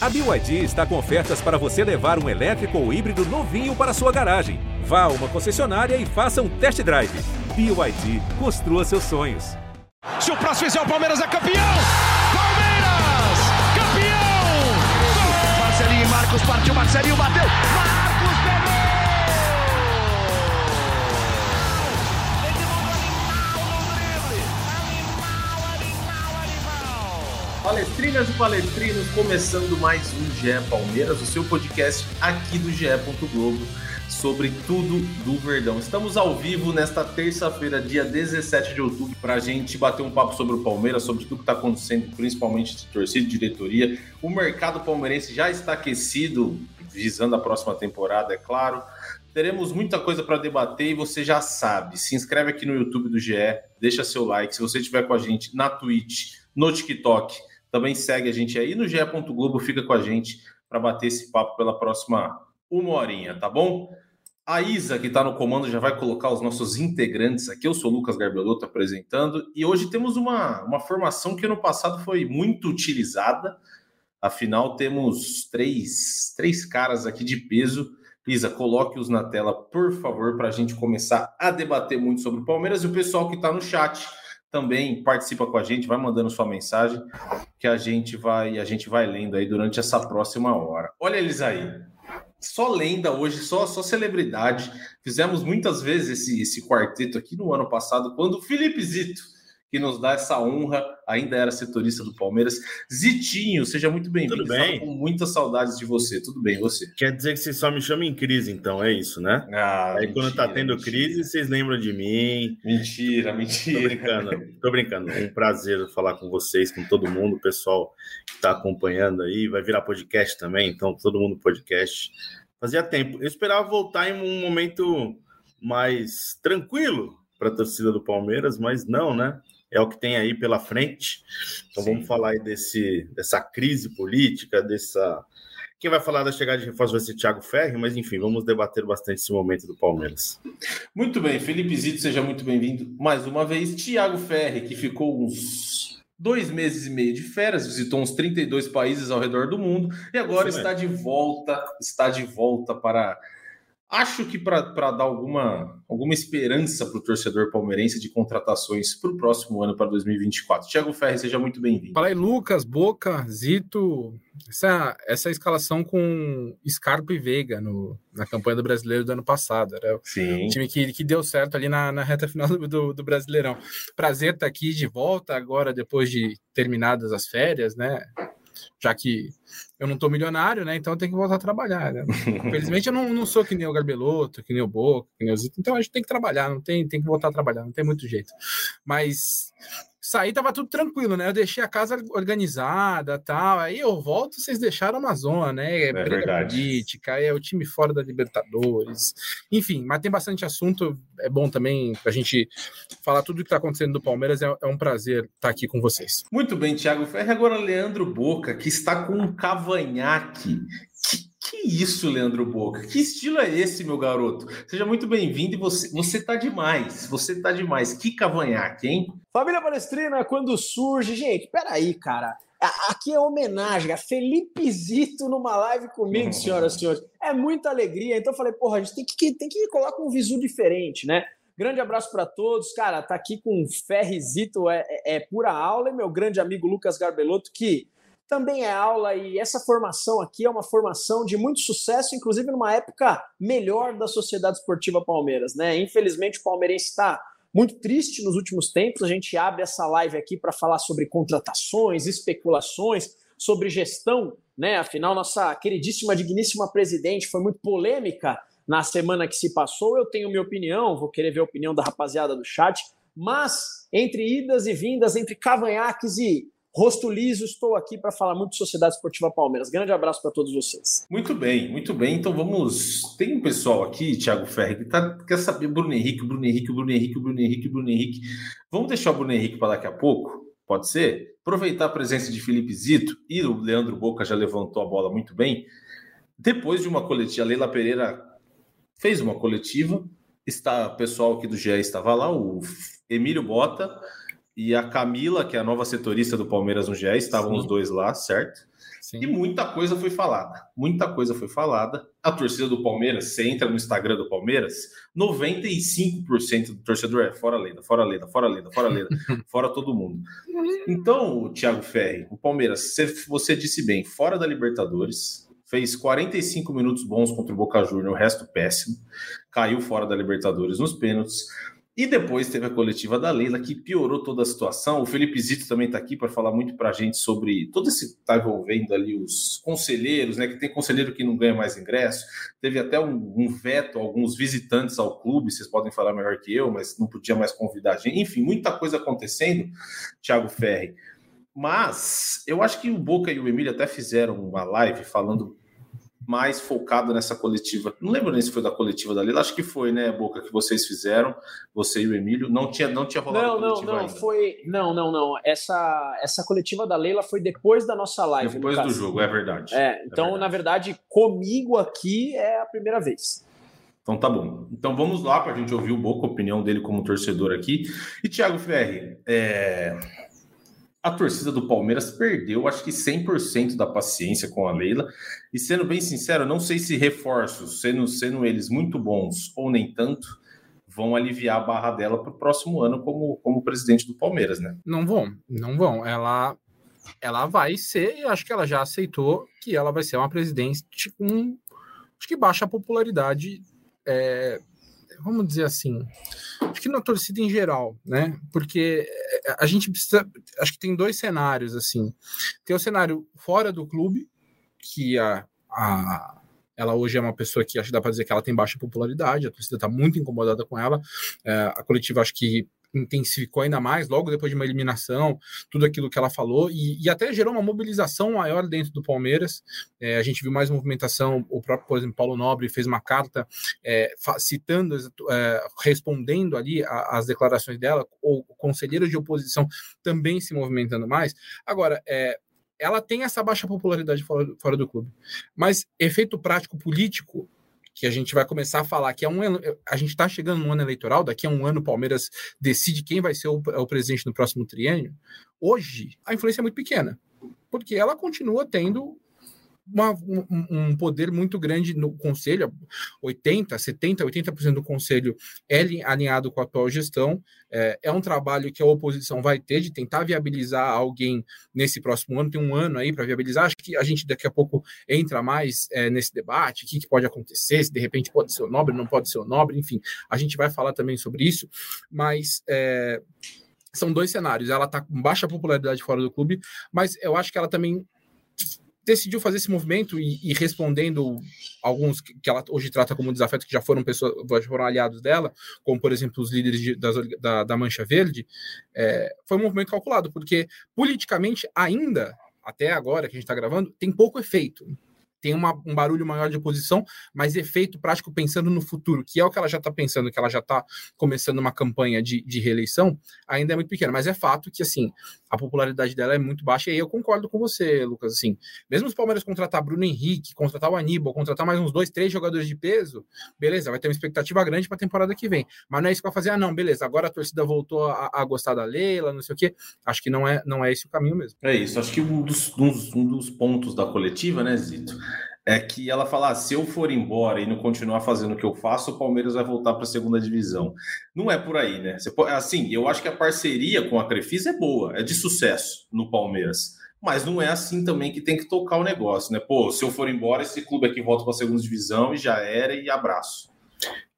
A BYD está com ofertas para você levar um elétrico ou híbrido novinho para sua garagem. Vá a uma concessionária e faça um test drive. BYD, construa seus sonhos. Se o próximo fizer o Palmeiras é campeão! Palmeiras! Campeão! Marcelinho e Marcos partiu, Marcelinho bateu! Marcos pegou! Palestrinas e palestrinos, começando mais um GE Palmeiras, o seu podcast aqui do GE. Globo sobre tudo do Verdão. Estamos ao vivo nesta terça-feira, dia 17 de outubro, para a gente bater um papo sobre o Palmeiras, sobre tudo que está acontecendo, principalmente de torcida e diretoria. O mercado palmeirense já está aquecido, visando a próxima temporada, é claro. Teremos muita coisa para debater e você já sabe. Se inscreve aqui no YouTube do GE, deixa seu like. Se você estiver com a gente na Twitch, no TikTok, também segue a gente aí no GE. Globo, fica com a gente para bater esse papo pela próxima uma horinha, tá bom? A Isa, que está no comando, já vai colocar os nossos integrantes aqui. Eu sou o Lucas Garbelotto apresentando e hoje temos uma, uma formação que no passado foi muito utilizada. Afinal, temos três, três caras aqui de peso. Isa, coloque-os na tela, por favor, para a gente começar a debater muito sobre o Palmeiras. E o pessoal que está no chat também participa com a gente, vai mandando sua mensagem, que a gente vai a gente vai lendo aí durante essa próxima hora. Olha eles aí só lenda hoje, só, só celebridade. Fizemos muitas vezes esse, esse quarteto aqui no ano passado, quando o Felipe Zito, que nos dá essa honra, ainda era setorista do Palmeiras. Zitinho, seja muito bem-vindo. Tudo bem? com muitas saudades de você. Tudo bem, você? Quer dizer que você só me chama em crise, então, é isso, né? Ah, Aí mentira, quando tá tendo mentira. crise, vocês lembram de mim. Mentira, Tô mentira. brincando, tô brincando. É um prazer falar com vocês, com todo mundo, o pessoal que tá acompanhando aí. Vai virar podcast também, então todo mundo podcast. Fazia tempo. Eu esperava voltar em um momento mais tranquilo para a torcida do Palmeiras, mas não, né? É o que tem aí pela frente. Então Sim. vamos falar aí desse, dessa crise política, dessa. Quem vai falar da chegada de reforço vai ser Thiago Ferri, mas enfim, vamos debater bastante esse momento do Palmeiras. Muito bem, Felipe Zito, seja muito bem-vindo mais uma vez. Tiago Ferri, que ficou uns dois meses e meio de férias, visitou uns 32 países ao redor do mundo e agora Isso está de volta, está de volta para. Acho que para dar alguma, alguma esperança para o torcedor palmeirense de contratações para o próximo ano, para 2024. Tiago Ferri, seja muito bem-vindo. Fala aí, Lucas, Boca, Zito. Essa, essa escalação com Scarpa e Veiga no, na campanha do brasileiro do ano passado. Era o Sim. time que, que deu certo ali na, na reta final do, do, do Brasileirão. Prazer estar aqui de volta agora, depois de terminadas as férias, né? Já que eu não tô milionário, né? Então eu tenho que voltar a trabalhar. Né? Infelizmente eu não, não sou que nem o Garbeloto, que nem o Boca, que nem o Zito. Então a gente tem que trabalhar, não tem, tem que voltar a trabalhar, não tem muito jeito. Mas saí tava tudo tranquilo, né? Eu deixei a casa organizada tal. Aí eu volto, vocês deixaram uma zona, né? É briga verdade. política, é o time fora da Libertadores. Enfim, mas tem bastante assunto. É bom também pra gente falar tudo o que tá acontecendo do Palmeiras. É, é um prazer estar aqui com vocês. Muito bem, Thiago Ferri. Agora, Leandro Boca, que está com um cavanhaque. Que, que isso, Leandro Boca? Que estilo é esse, meu garoto? Seja muito bem-vindo e você, você tá demais. Você tá demais. Que cavanhaque, hein? Família Palestrina, quando surge. Gente, peraí, cara. Aqui é homenagem a Felipe Zito numa live comigo, senhoras e senhores. É muita alegria. Então eu falei, porra, a gente tem que, tem que colar com um visu diferente, né? Grande abraço para todos. Cara, tá aqui com Ferrizito, é, é, é pura aula. E meu grande amigo Lucas Garbelotto, que também é aula. E essa formação aqui é uma formação de muito sucesso, inclusive numa época melhor da Sociedade Esportiva Palmeiras, né? Infelizmente o palmeirense está muito triste nos últimos tempos. A gente abre essa live aqui para falar sobre contratações, especulações, sobre gestão, né? Afinal, nossa queridíssima, digníssima presidente foi muito polêmica na semana que se passou. Eu tenho minha opinião, vou querer ver a opinião da rapaziada do chat, mas entre idas e vindas, entre cavanhaques e rosto liso, estou aqui para falar muito de Sociedade Esportiva Palmeiras. Grande abraço para todos vocês. Muito bem, muito bem. Então vamos. Tem um pessoal aqui, Thiago Ferri, que tá, quer saber Bruno Henrique, Bruno Henrique, Bruno Henrique, Bruno Henrique, Bruno Henrique. Vamos deixar o Bruno Henrique para daqui a pouco? Pode ser? Aproveitar a presença de Felipe Zito e o Leandro Boca já levantou a bola muito bem. Depois de uma coletiva, a Leila Pereira fez uma coletiva. Está, o pessoal aqui do GE estava lá, o Emílio Bota e a Camila, que é a nova setorista do Palmeiras no GE, estavam Sim. os dois lá, certo? Sim. E muita coisa foi falada. Muita coisa foi falada. A torcida do Palmeiras, você entra no Instagram do Palmeiras, 95% do torcedor é fora Leda, fora Leda, fora Leda, fora Leda, fora todo mundo. Então, Thiago Ferri, o Palmeiras, você, você disse bem, fora da Libertadores, fez 45 minutos bons contra o Boca Juniors, o resto péssimo, caiu fora da Libertadores nos pênaltis. E depois teve a coletiva da Leila, que piorou toda a situação. O Felipe Zito também está aqui para falar muito para a gente sobre todo esse está envolvendo ali os conselheiros, né? Que tem conselheiro que não ganha mais ingresso. Teve até um, um, veto, alguns visitantes ao clube, vocês podem falar melhor que eu, mas não podia mais convidar a gente. Enfim, muita coisa acontecendo, Thiago Ferri. Mas eu acho que o Boca e o Emílio até fizeram uma live falando mais focado nessa coletiva. Não lembro nem se foi da coletiva da Lila, acho que foi, né, Boca, que vocês fizeram, você e o Emílio. Não tinha, não tinha rolado não, não, não, ainda. foi, não, não, não. Essa, essa coletiva da Leila foi depois da nossa live. Depois do jogo, é verdade. É, então, é verdade. na verdade, comigo aqui é a primeira vez. Então tá bom. Então vamos lá para a gente ouvir o Boca, a opinião dele como torcedor aqui. E Thiago Ferri, é a torcida do Palmeiras perdeu, acho que 100% da paciência com a Leila. E sendo bem sincero, não sei se reforços, sendo, sendo eles muito bons ou nem tanto, vão aliviar a barra dela para o próximo ano como, como presidente do Palmeiras, né? Não vão, não vão. Ela, ela vai ser, e acho que ela já aceitou que ela vai ser uma presidente com acho que baixa popularidade. É, vamos dizer assim, acho que na torcida em geral, né? Porque eh, a gente precisa, acho que tem dois cenários assim. Tem o cenário fora do clube, que a, a ela hoje é uma pessoa que acho que dá para dizer que ela tem baixa popularidade, a torcida está muito incomodada com ela. É, a coletiva acho que intensificou ainda mais, logo depois de uma eliminação, tudo aquilo que ela falou, e, e até gerou uma mobilização maior dentro do Palmeiras. É, a gente viu mais movimentação, o próprio, por exemplo, Paulo Nobre fez uma carta é, citando, é, respondendo ali às declarações dela, ou conselheiros de oposição também se movimentando mais. Agora, é, ela tem essa baixa popularidade fora, fora do clube, mas efeito prático político que a gente vai começar a falar que é um a gente está chegando no ano eleitoral, daqui a um ano o Palmeiras decide quem vai ser o, o presidente no próximo triênio. Hoje a influência é muito pequena, porque ela continua tendo uma, um, um, poder muito grande no conselho, 80%, 70%, 80% do conselho é alinhado com a atual gestão. É, é, um trabalho que a oposição vai ter de tentar viabilizar alguém nesse próximo ano, tem um ano aí para viabilizar. Acho que a gente daqui a pouco entra mais é, nesse debate, o que, que, pode acontecer, se de repente pode ser o nobre, não pode ser o nobre, enfim, a gente vai falar também sobre isso, mas. É, são dois cenários. Ela está com baixa popularidade fora do clube, mas eu acho que ela também decidiu fazer esse movimento e, e, respondendo alguns que ela hoje trata como desafeto, que já foram pessoas, já foram aliados dela, como por exemplo os líderes de, das, da, da, Mancha Verde, é, foi um movimento calculado, porque politicamente ainda, até agora que a gente está gravando, tem pouco efeito tem uma, um barulho maior de oposição, mas efeito prático pensando no futuro, que é o que ela já está pensando, que ela já está começando uma campanha de, de reeleição, ainda é muito pequena. Mas é fato que, assim, a popularidade dela é muito baixa, e aí eu concordo com você, Lucas, assim, mesmo os Palmeiras contratar Bruno Henrique, contratar o Aníbal, contratar mais uns dois, três jogadores de peso, beleza, vai ter uma expectativa grande para a temporada que vem. Mas não é isso que vai fazer, ah, não, beleza, agora a torcida voltou a, a, gostar da Leila, não sei o quê. Acho que não é, não é esse o caminho mesmo. É isso, acho que um dos, um dos, pontos da coletiva, né, Zito? É que ela fala: ah, se eu for embora e não continuar fazendo o que eu faço, o Palmeiras vai voltar para a segunda divisão. Não é por aí, né? Pode, assim, eu acho que a parceria com a Crefisa é boa, é de sucesso no Palmeiras. Mas não é assim também que tem que tocar o negócio, né? Pô, se eu for embora, esse clube aqui volta para a segunda divisão e já era, e abraço.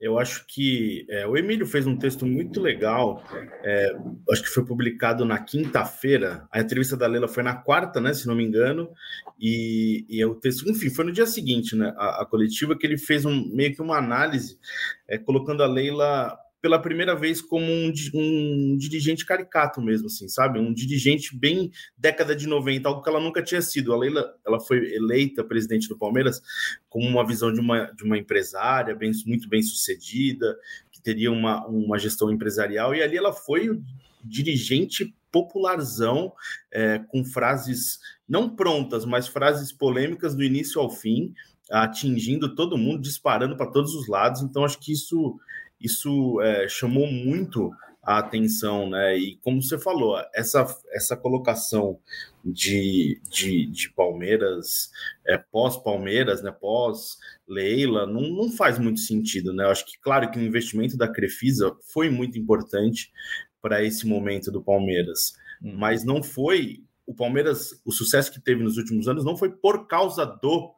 Eu acho que é, o Emílio fez um texto muito legal, é, acho que foi publicado na quinta-feira. A entrevista da Leila foi na quarta, né, se não me engano, e, e é o texto, enfim, foi no dia seguinte, né, a, a coletiva que ele fez um, meio que uma análise, é, colocando a Leila pela primeira vez como um, um, dirigente caricato mesmo, assim, sabe? Um dirigente bem década de 90, algo que ela nunca tinha sido. A Leila, ela foi eleita presidente do Palmeiras com uma visão de uma, de uma empresária bem, muito bem sucedida, que teria uma, uma gestão empresarial, e ali ela foi o dirigente popularzão, é, com frases não prontas, mas frases polêmicas do início ao fim, atingindo todo mundo, disparando para todos os lados. Então, acho que isso isso é, chamou muito a atenção, né? E como você falou, essa, essa colocação de, de, de Palmeiras, é, pós-Palmeiras, né? Pós-Leila, não, não faz muito sentido, né? Eu acho que, claro, que o investimento da Crefisa foi muito importante para esse momento do Palmeiras, hum. mas não foi. O Palmeiras, o sucesso que teve nos últimos anos não foi por causa do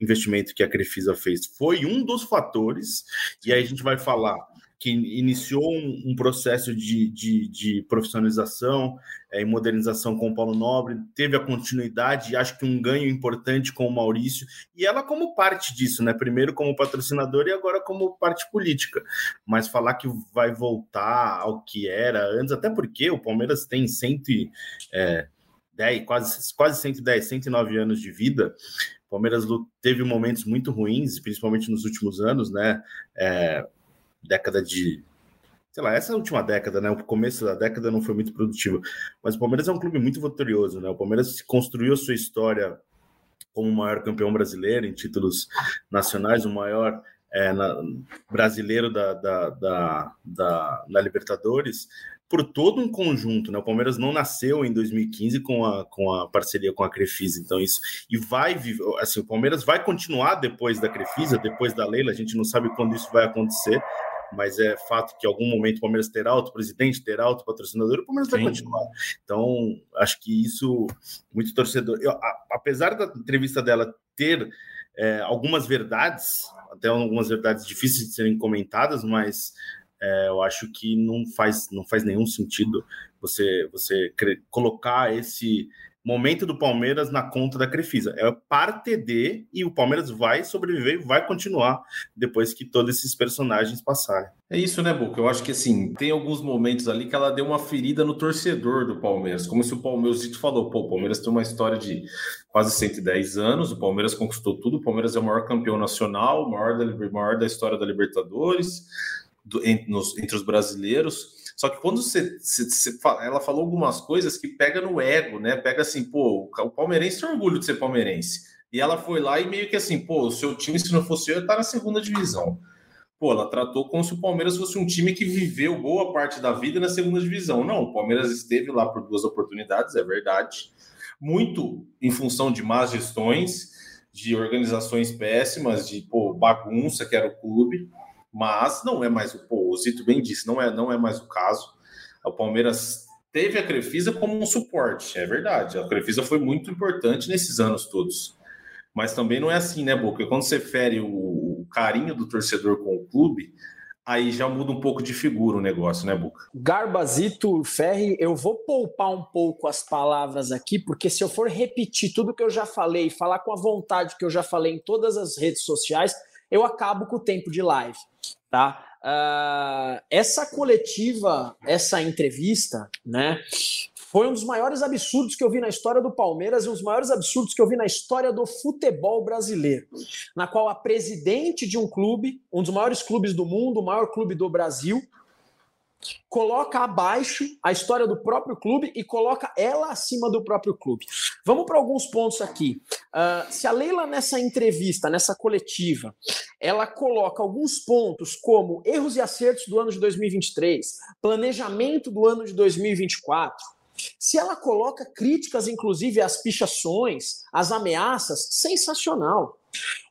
investimento que a Crefisa fez, foi um dos fatores, e aí a gente vai falar que iniciou um, um processo de, de, de profissionalização é, e modernização com o Paulo Nobre, teve a continuidade e acho que um ganho importante com o Maurício, e ela como parte disso, né? Primeiro como patrocinador e agora como parte política. Mas falar que vai voltar ao que era antes, até porque o Palmeiras tem 110, é, quase, quase 110, 109 anos de vida. Palmeiras teve momentos muito ruins, principalmente nos últimos anos, né? É, década de. Sei lá, essa última década, né? O começo da década não foi muito produtivo. Mas o Palmeiras é um clube muito vitorioso, né? O Palmeiras construiu a sua história como o maior campeão brasileiro em títulos nacionais, o maior é, na, brasileiro da, da, da, da, da Libertadores por todo um conjunto, né? O Palmeiras não nasceu em 2015 com a, com a parceria com a Crefisa, então isso e vai assim, o Palmeiras vai continuar depois da Crefisa, depois da Leila, a gente não sabe quando isso vai acontecer, mas é fato que em algum momento o Palmeiras terá outro presidente, terá outro patrocinador, o Palmeiras Sim. vai continuar. Então, acho que isso, muito torcedor. Eu, a, apesar da entrevista dela ter é, algumas verdades, até algumas verdades difíceis de serem comentadas, mas é, eu acho que não faz, não faz nenhum sentido você, você colocar esse momento do Palmeiras na conta da Crefisa. É parte de, e o Palmeiras vai sobreviver e vai continuar depois que todos esses personagens passarem. É isso, né, Boca? Eu acho que assim, tem alguns momentos ali que ela deu uma ferida no torcedor do Palmeiras. Como se o Palmeiras, o falou, pô, o Palmeiras tem uma história de quase 110 anos, o Palmeiras conquistou tudo, o Palmeiras é o maior campeão nacional, o maior da, maior da história da Libertadores, do, entre, nos, entre os brasileiros. Só que quando você, você, você, ela falou algumas coisas que pega no ego, né? Pega assim, pô, o palmeirense tem orgulho de ser palmeirense. E ela foi lá e meio que assim, pô, o seu time, se não fosse eu, tá na segunda divisão. Pô, ela tratou como se o Palmeiras fosse um time que viveu boa parte da vida na segunda divisão. Não, o Palmeiras esteve lá por duas oportunidades, é verdade. Muito em função de más gestões, de organizações péssimas, de pô, bagunça que era o clube mas não é mais o pô, o Zito bem disse, não é, não é mais o caso. O Palmeiras teve a Crefisa como um suporte, é verdade. A Crefisa foi muito importante nesses anos todos. Mas também não é assim, né, Boca? Quando você fere o, carinho do torcedor com o clube, aí já muda um pouco de figura o negócio, né, Boca? Garbazito Ferri, eu vou poupar um pouco as palavras aqui, porque se eu for repetir tudo que eu já falei, falar com a vontade que eu já falei em todas as redes sociais, eu acabo com o tempo de live, tá? Uh, essa coletiva, essa entrevista, né, foi um dos maiores absurdos que eu vi na história do Palmeiras e um dos maiores absurdos que eu vi na história do futebol brasileiro, na qual a presidente de um clube, um dos maiores clubes do mundo, o maior clube do Brasil, coloca abaixo a história do próprio clube e coloca ela acima do próprio clube. Vamos para alguns pontos aqui. Uh, se a Leila, nessa entrevista, nessa coletiva, ela coloca alguns pontos como erros e acertos do ano de 2023, planejamento do ano de 2024, se ela coloca críticas, inclusive, às pichações, às ameaças, sensacional.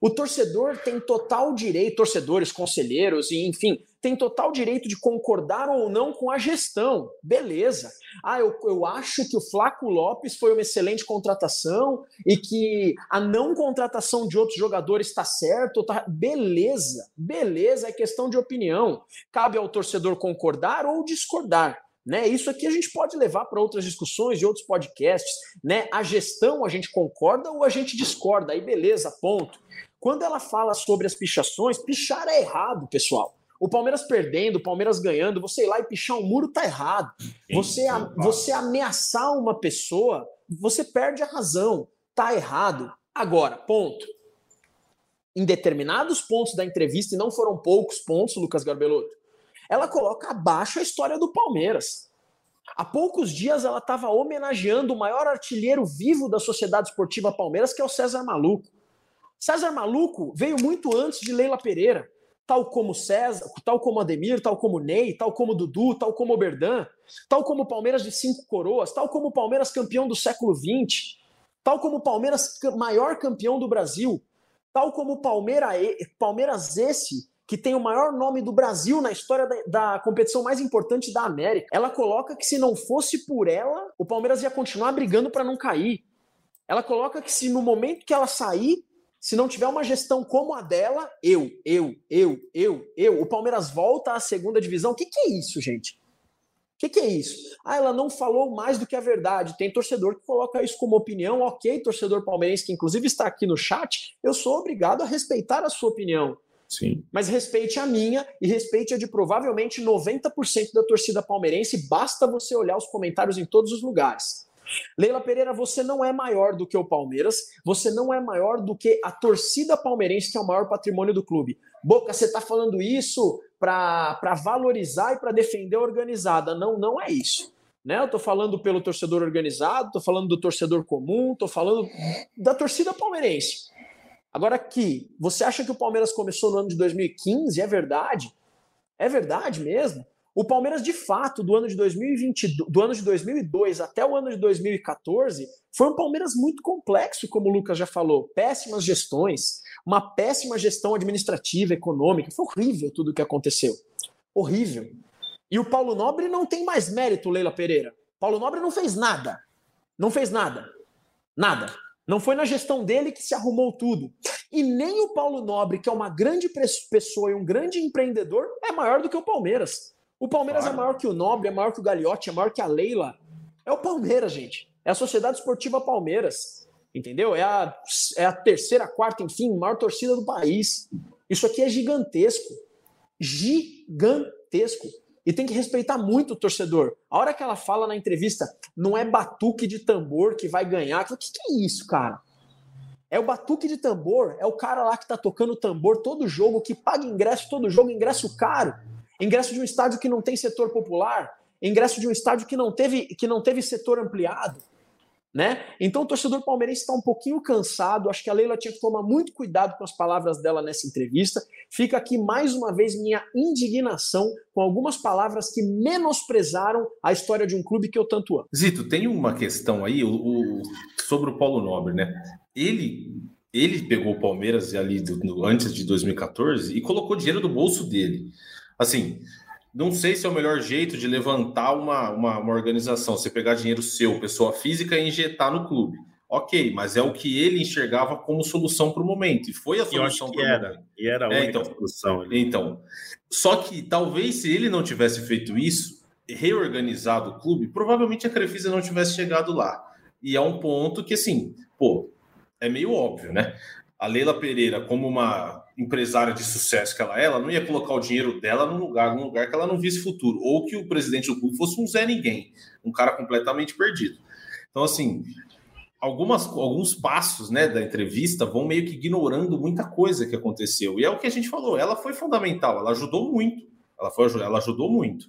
O torcedor tem total direito, torcedores, conselheiros e enfim, tem total direito de concordar ou não com a gestão. Beleza. Ah, eu, eu acho que o Flaco Lopes foi uma excelente contratação e que a não contratação de outros jogadores está certo. Tá... Beleza, beleza, é questão de opinião. Cabe ao torcedor concordar ou discordar. Né? Isso aqui a gente pode levar para outras discussões e outros podcasts. Né? A gestão a gente concorda ou a gente discorda, aí beleza, ponto. Quando ela fala sobre as pichações, pichar é errado, pessoal. O Palmeiras perdendo, o Palmeiras ganhando, você ir lá e pichar um muro tá errado. Você, você ameaçar uma pessoa, você perde a razão. Tá errado. Agora, ponto. Em determinados pontos da entrevista, e não foram poucos pontos, Lucas Garbelotto, ela coloca abaixo a história do Palmeiras. Há poucos dias ela estava homenageando o maior artilheiro vivo da Sociedade Esportiva Palmeiras, que é o César Maluco. César Maluco veio muito antes de Leila Pereira. tal como César, tal como Ademir, tal como Ney, tal como Dudu, tal como Oberdan, tal como Palmeiras de cinco coroas, tal como Palmeiras campeão do século XX, tal como Palmeiras maior campeão do Brasil, tal como o Palmeiras, Palmeiras esse que tem o maior nome do Brasil na história da, da, competição mais importante da América. Ela coloca que se não fosse por ela, o Palmeiras ia continuar brigando para não cair. Ela coloca que se no momento que ela sair, se não tiver uma gestão como a dela, eu, eu, eu, eu, eu, o Palmeiras volta à segunda divisão. O que, que é isso, gente? O que, que é isso? Ah, ela não falou mais do que a verdade. Tem torcedor que coloca isso como opinião. Ok, torcedor palmeirense, que inclusive está aqui no chat, eu sou obrigado a respeitar a sua opinião. Sim. Mas respeite a minha e respeite a de provavelmente 90% da torcida palmeirense. Basta você olhar os comentários em todos os lugares. Leila Pereira, você não é maior do que o Palmeiras, você não é maior do que a torcida palmeirense, que é o maior patrimônio do clube. Boca, você está falando isso para valorizar e para defender a organizada. Não, não é isso. Né? Eu estou falando pelo torcedor organizado, estou falando do torcedor comum, estou falando da torcida palmeirense. Agora aqui, você acha que o Palmeiras começou no ano de 2015? É verdade? É verdade mesmo? O Palmeiras, de fato, do ano de 2020, do ano de 2002 até o ano de 2014, foi um Palmeiras muito complexo, como o Lucas já falou. Péssimas gestões, uma péssima gestão administrativa, econômica. Foi horrível tudo o que aconteceu. Horrível. E o Paulo Nobre não tem mais mérito, Leila Pereira. Paulo Nobre não fez nada. Não fez nada. Nada. Não foi na gestão dele que se arrumou tudo. E nem o Paulo Nobre, que é uma grande pessoa e um grande empreendedor, é maior do que o Palmeiras. O Palmeiras é claro. é maior que o Nobre, é maior que o Gagliotti, é maior que a Leila. É o Palmeiras, gente. É a Sociedade Esportiva Palmeiras. Entendeu? É a, é a terceira, quarta, enfim, maior torcida do país. Isso aqui é gigantesco. Gigantesco. E tem que respeitar muito o torcedor. A hora que ela fala na entrevista, não é batuque de tambor que vai ganhar. O que, que é isso, cara? É o batuque de tambor, é o cara lá que tá tocando tambor todo jogo, que paga ingresso todo jogo, ingresso caro ingresso de um estádio que não tem setor popular, ingresso de um estádio que não teve, que não teve setor ampliado. Né? Então o torcedor palmeirense está um pouquinho cansado. Acho que a Leila tinha que tomar muito cuidado com as palavras dela nessa entrevista. Fica aqui mais uma vez minha indignação com algumas palavras que menosprezaram a história de um clube que eu tanto amo. Zito, tem uma questão aí o, o, sobre o Paulo Nobre, né? Ele ele pegou o Palmeiras ali do, antes de 2014 e colocou dinheiro do bolso dele. Assim, não sei se é o melhor jeito de levantar uma, uma, uma organização, você pegar dinheiro seu, pessoa física, e injetar no clube. Ok, mas é o que ele enxergava como solução para o momento. E foi a solução para o era, momento. E era a única é, então, solução. Ali. Então, só que talvez se ele não tivesse feito isso, reorganizado o clube, provavelmente a Crefisa não tivesse chegado lá. E é um ponto que, assim, pô, é meio óbvio, né? A Leila Pereira, como uma empresária de sucesso que ela é, ela não ia colocar o dinheiro dela num lugar, num lugar que ela não visse futuro, ou que o presidente do clube fosse um Zé Ninguém, um cara completamente perdido. Então, assim, algumas, alguns passos né, da entrevista vão meio que ignorando muita coisa que aconteceu. E é o que a gente falou, ela foi fundamental, ela ajudou muito. Ela, foi, ela ajudou muito.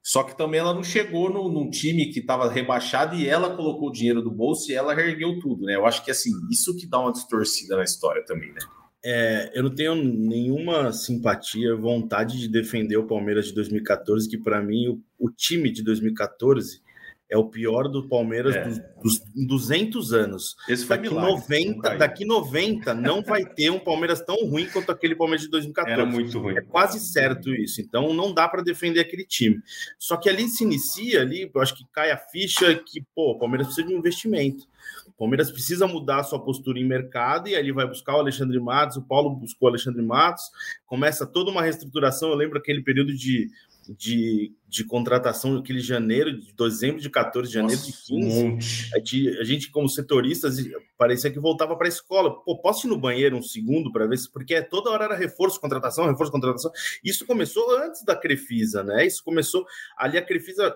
Só que também ela não chegou no, num time que estava rebaixado e ela colocou o dinheiro do bolso e ela reergueu tudo, né? Eu acho que assim, isso que dá uma distorcida na história também, né? É, eu não tenho nenhuma simpatia, vontade de defender o Palmeiras de 2014, que para mim o, o, time de 2014 é o pior do Palmeiras é. dos, dos 200 anos. Esse foi daqui milagre, 90, daqui 90 não vai ter um Palmeiras tão ruim quanto aquele Palmeiras de 2014. Era muito ruim. É quase certo isso. Então não dá para defender aquele time. Só que ali se inicia ali, eu acho que cai a ficha que, pô, o Palmeiras precisa de um investimento. O Palmeiras precisa mudar a sua postura em mercado e ali vai buscar o Alexandre Matos, o Paulo buscou o Alexandre Matos, começa toda uma reestruturação. Eu lembro aquele período de, de, de contratação, aquele janeiro, de dezembro de 14, janeiro Nossa, de 15. A gente, a gente, como setoristas, parecia que voltava para a escola. Pô, posso ir no banheiro um segundo para ver se. Porque toda hora era reforço, contratação, reforço, contratação. Isso começou antes da Crefisa, né? Isso começou. Ali a Crefisa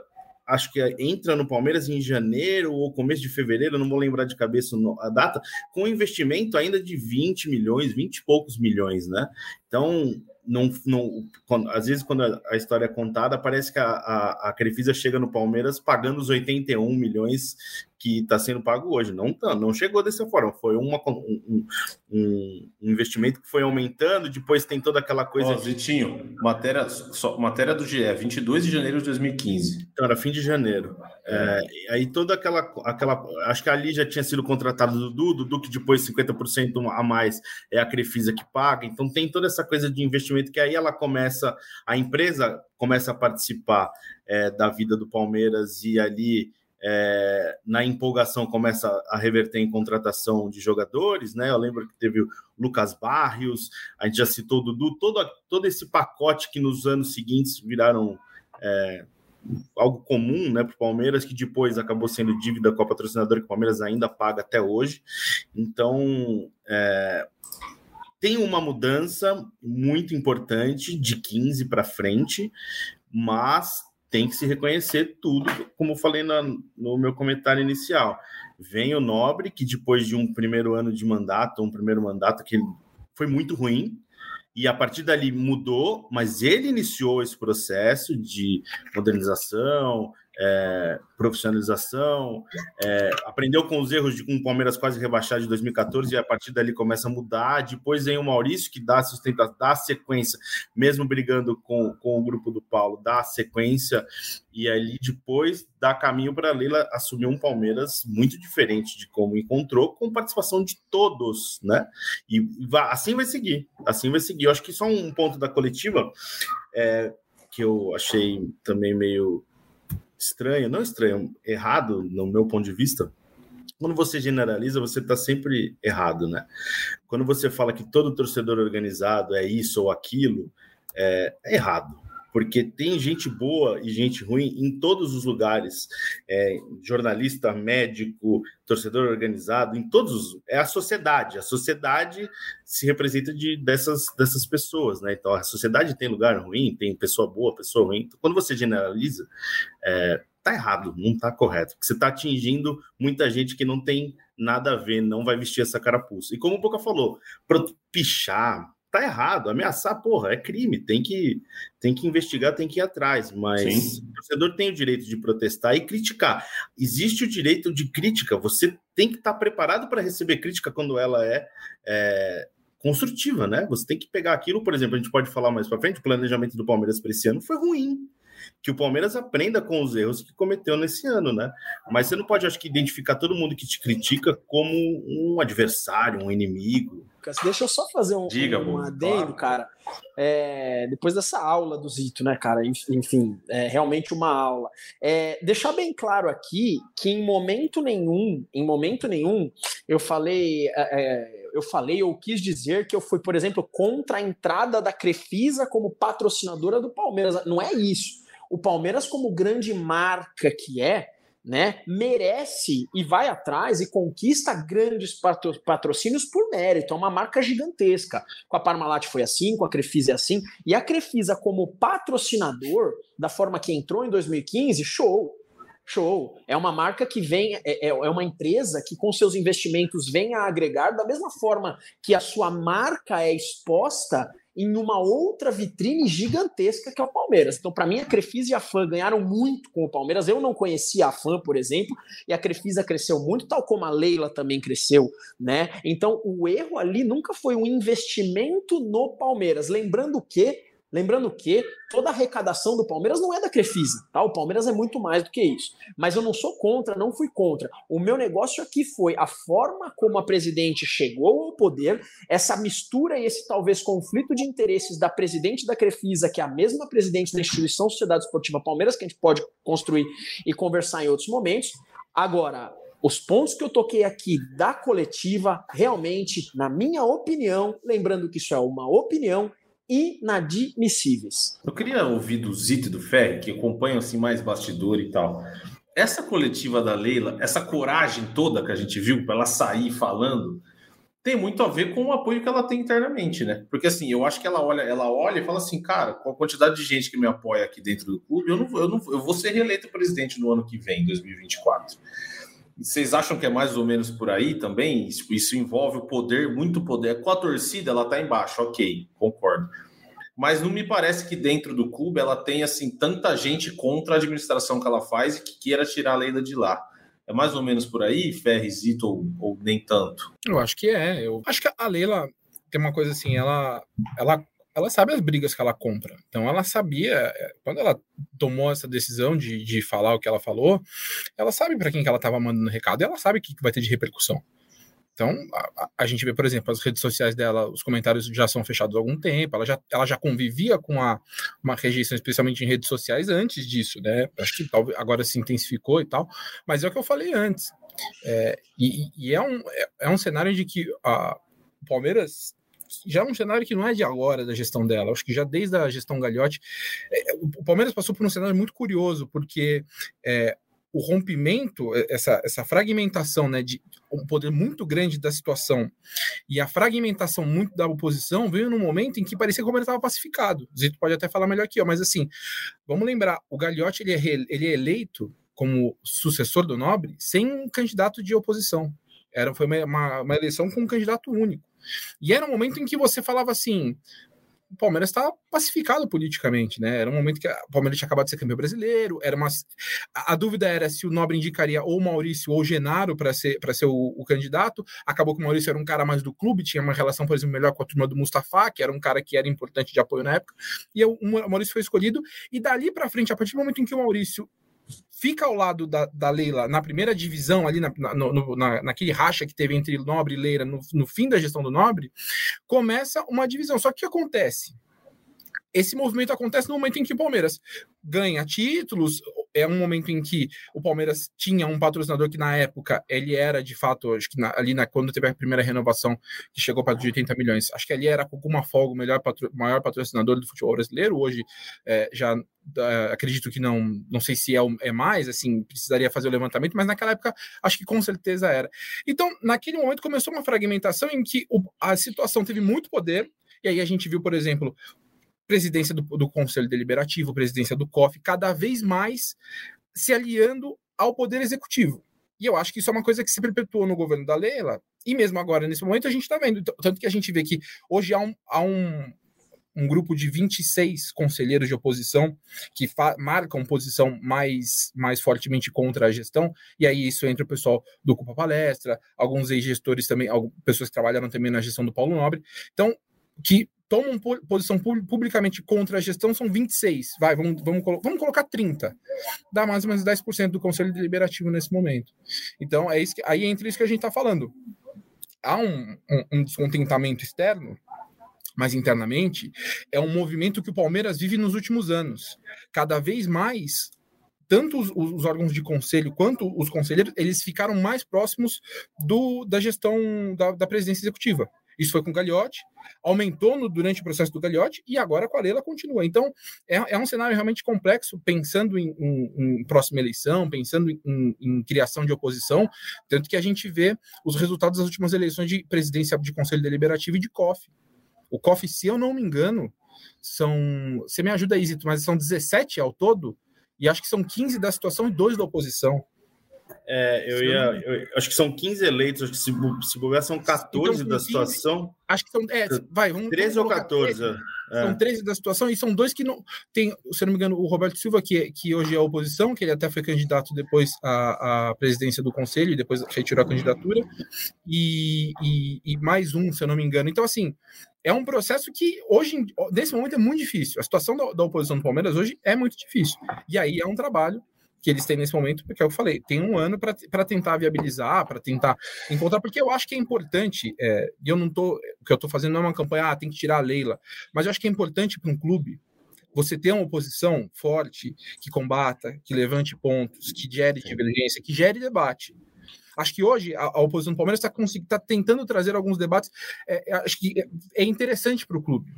acho que entra no Palmeiras em janeiro ou começo de fevereiro, não vou lembrar de cabeça a data, com investimento ainda de 20 milhões, 20 e poucos milhões, né? Então, não, não, quando, às vezes, quando a, história é contada, parece que a, a, a Crefisa chega no Palmeiras pagando os 81 milhões que está sendo pago hoje. Não, tá, não chegou dessa forma. Foi uma, um, um, investimento que foi aumentando, depois tem toda aquela coisa. Ó, de... Zitinho, matéria, só, matéria do GE, 22 de janeiro de 2015. Então, era fim de janeiro. É, aí toda aquela, aquela. Acho que ali já tinha sido contratado do Dudu, Dudu que depois 50% a mais é a Crefisa que paga. Então tem toda essa coisa de investimento que aí ela começa, a empresa começa a participar é, da vida do Palmeiras e ali é, na empolgação começa a reverter em contratação de jogadores, né? Eu lembro que teve o Lucas Barrios, a gente já citou o Dudu, todo, todo esse pacote que nos anos seguintes viraram é, algo comum né, para o Palmeiras, que depois acabou sendo dívida com a patrocinadora que o Palmeiras ainda paga até hoje. Então, é, tem uma mudança muito importante de 15 para frente, mas tem que se reconhecer tudo, como falei na, no meu comentário inicial. Vem o Nobre, que depois de um primeiro ano de mandato, um primeiro mandato que foi muito ruim, e a partir dali mudou, mas ele iniciou esse processo de modernização, é, profissionalização, é, aprendeu com os erros de um Palmeiras quase rebaixado de 2014 e a partir dali começa a mudar. Depois vem o Maurício que dá sustenta, dá sequência, mesmo brigando com, com o grupo do Paulo, dá sequência e ali depois dá caminho para Leila assumir um Palmeiras muito diferente de como encontrou, com participação de todos, né? E, e assim vai seguir, assim vai seguir. Eu acho que só um ponto da coletiva é, que eu achei também meio estranho, não estranho, errado no meu ponto de vista. Quando você generaliza, você está sempre errado, né? Quando você fala que todo torcedor organizado é isso ou aquilo, é, é errado porque tem gente boa e gente ruim em todos os lugares. É, jornalista, médico, torcedor organizado, em todos os. É a sociedade. A sociedade se representa de, dessas, dessas pessoas, né? Então a sociedade tem lugar ruim, tem pessoa boa, pessoa ruim. Então, quando você generaliza, é, tá errado, não tá correto. Porque você está atingindo muita gente que não tem nada a ver, não vai vestir essa carapuça. E como o Boca falou, pichar, tá errado. Ameaçar, porra, é crime. Tem que, tem que investigar, tem que ir atrás. Mas Sim. o torcedor tem o direito de protestar e criticar. Existe o direito de crítica. Você tem que estar tá preparado para receber crítica quando ela é, é, construtiva, né? Você tem que pegar aquilo, por exemplo, a gente pode falar mais para frente. O planejamento do Palmeiras para esse ano foi ruim que o Palmeiras aprenda com os erros que cometeu nesse ano, né? Mas você não pode, acho que, identificar todo mundo que te critica como um adversário, um inimigo. Deixa eu só fazer um, Diga, um adendo, claro. cara. É, depois dessa aula do Zito, né, cara? Enfim, é realmente uma aula. É, deixar bem claro aqui que em momento nenhum, em momento nenhum, eu falei, é, é eu falei ou quis dizer que eu fui, por exemplo, contra a entrada da Crefisa como patrocinadora do Palmeiras. Não é isso o Palmeiras, como grande marca que é, né, merece e vai atrás e conquista grandes patrocínios por mérito. É uma marca gigantesca. Com a Parmalat foi assim, com a Crefisa é assim. E a Crefisa, como patrocinador, da forma que entrou em 2015, show. Show. É uma marca que vem, é, é, é uma empresa que, com seus investimentos, vem a agregar da mesma forma que a sua marca é exposta em uma outra vitrine gigantesca que é o Palmeiras. Então, para mim, a Crefisa e a FAN ganharam muito com o Palmeiras. Eu não conhecia a FAN, por exemplo, e a Crefisa cresceu muito, tal como a Leila também cresceu, né? Então, o erro ali nunca foi um investimento no Palmeiras. Lembrando que Lembrando que toda a arrecadação do Palmeiras não é da Crefisa, tá? O Palmeiras é muito mais do que isso. Mas eu não sou contra, não fui contra. O meu negócio aqui foi a forma como a presidente chegou ao poder, essa mistura e esse talvez conflito de interesses da presidente da Crefisa, que é a mesma presidente da instituição Sociedade Esportiva Palmeiras, que a gente pode construir e conversar em outros momentos. Agora, os pontos que eu toquei aqui da coletiva, realmente, na minha opinião, lembrando que isso é uma opinião, inadmissíveis. Eu queria ouvir do Zito e do Ferri, que acompanham assim mais bastidor e tal. Essa coletiva da Leila, essa coragem toda que a gente viu para ela sair falando, tem muito a ver com o apoio que ela tem internamente, né? Porque assim, eu acho que ela olha, ela olha e fala assim, cara, com a quantidade de gente que me apoia aqui dentro do clube, eu não, eu não eu vou ser reeleito presidente no ano que vem, 2024. Vocês acham que é mais ou menos por aí também? Isso, isso envolve o poder, muito poder. Com a torcida, ela tá embaixo, ok, concordo. Mas não me parece que dentro do clube ela tem assim tanta gente contra a administração que ela faz e que queira tirar a Leila de lá. É mais ou menos por aí, Ferrizito, ou, ou nem tanto? Eu acho que é. Eu acho que a Leila tem uma coisa assim, ela, ela ela sabe as brigas que ela compra. Então ela sabia, é, quando ela tomou essa decisão de, de falar o que ela falou, ela sabe para quem que ela estava mandando recado e ela sabe o que, que vai ter de repercussão. Então, a, a, gente vê, por exemplo, as redes sociais dela, os comentários já são fechados há algum tempo, ela já, ela já convivia com a, uma rejeição, especialmente em redes sociais, antes disso, né? Acho que talvez agora se intensificou e tal, mas é o que eu falei antes. É, e, e é, um, é, é, um cenário de que a, o Palmeiras já é um cenário que não é de agora da gestão dela. Acho que já desde a gestão Gagliotti, é, o Palmeiras passou por um cenário muito curioso, porque é, o rompimento, é, essa, essa fragmentação, né, de um poder muito grande da situação e a fragmentação muito da oposição veio num momento em que parecia que o Palmeiras estava pacificado. O Zito pode até falar melhor aqui, ó, mas assim, vamos lembrar, o Gagliotti ele é, ele é eleito como sucessor do Nobre sem um candidato de oposição. Era, foi uma, uma, uma eleição com um candidato único. E era um momento em que você falava assim: o Palmeiras está pacificado politicamente, né? Era um momento que o Palmeiras tinha acabado de ser campeão brasileiro, era uma a, dúvida era se o Nobre indicaria ou Maurício ou Genaro para ser para ser o, o, candidato. Acabou que o Maurício era um cara mais do clube, tinha uma relação, por exemplo, melhor com a turma do Mustafa, que era um cara que era importante de apoio na época. E o Maurício foi escolhido e dali para frente, a partir do momento em que o Maurício fica ao lado da, da Leila na primeira divisão, ali na, na, no, na, naquele racha que teve entre Nobre e Leila no, no fim da gestão do Nobre, começa uma divisão. Só que o que acontece? Esse movimento acontece no momento em que o Palmeiras ganha títulos, é um momento em que o Palmeiras tinha um patrocinador que na época ele era de fato, acho que na, ali na, quando teve a primeira renovação que chegou para de 80 milhões, acho que ali era com alguma folga o melhor patro, maior patrocinador do futebol brasileiro. Hoje é, já acredito que não, não sei se é, é mais, assim, precisaria fazer o levantamento, mas naquela época acho que com certeza era. Então, naquele momento começou uma fragmentação em que o, a situação teve muito poder, e aí a gente viu, por exemplo, presidência do, do Conselho Deliberativo, presidência do COF, cada vez mais se aliando ao Poder Executivo. E eu acho que isso é uma coisa que se perpetuou no governo da Leila, e mesmo agora, nesse momento, a gente está vendo. Tanto que a gente vê que hoje há um, há um, um grupo de 26 conselheiros de oposição que marcam posição mais, mais fortemente contra a gestão, e aí isso entra o pessoal do Culpa Palestra, alguns ex-gestores também, pessoas que trabalharam também na gestão do Paulo Nobre. Então, que tomam posição publicamente contra a gestão são 26. Vai, vamos, vamos, vamos colocar 30. Dá mais ou menos 10% do Conselho Deliberativo nesse momento. Então, é isso que, aí entra isso que a gente está falando. Há um, um, um descontentamento externo, mas internamente é um movimento que o Palmeiras vive nos últimos anos. Cada vez mais tanto os, os, órgãos de conselho quanto os conselheiros, eles ficaram mais próximos do, da gestão da, da presidência executiva. Isso foi com o Gagliotti, aumentou no, durante o processo do Gagliotti e agora com a Leila continua. Então, é, é um cenário realmente complexo, pensando em, em, em próxima eleição, pensando em, em, criação de oposição, tanto que a gente vê os resultados das últimas eleições de presidência de Conselho Deliberativo e de COF. O COF, se eu não me engano, são. Você me ajuda, Isito, mas são 17 ao todo, e acho que são 15 da situação e dois da oposição. É, eu ia. Eu, acho que são 15 eleitos, acho que se, se bobear são 14 então, da 15, situação. Acho que são. É, vai, vamos. 13 vamos ou 14. 13, é. São 13 da situação, e são dois que não. Tem, se não me engano, o Roberto Silva, que, que hoje é oposição, que ele até foi candidato depois à, à presidência do conselho, e depois retirou a candidatura, e, e, e mais um, se eu não me engano. Então, assim, é um processo que hoje, nesse momento, é muito difícil. A situação da, da, oposição do Palmeiras hoje é muito difícil. E aí é um trabalho que eles têm nesse momento, porque é eu falei, tem um ano para tentar viabilizar, para tentar encontrar, porque eu acho que é importante, é, eu não tô, o que eu estou fazendo não é uma campanha, ah, tem que tirar a Leila, mas eu acho que é importante para um clube você ter uma oposição forte, que combata, que levante pontos, que gere divergência, que gere debate. Acho que hoje a, a oposição do Palmeiras está tá tentando trazer alguns debates, é, é acho que é, é interessante para o clube.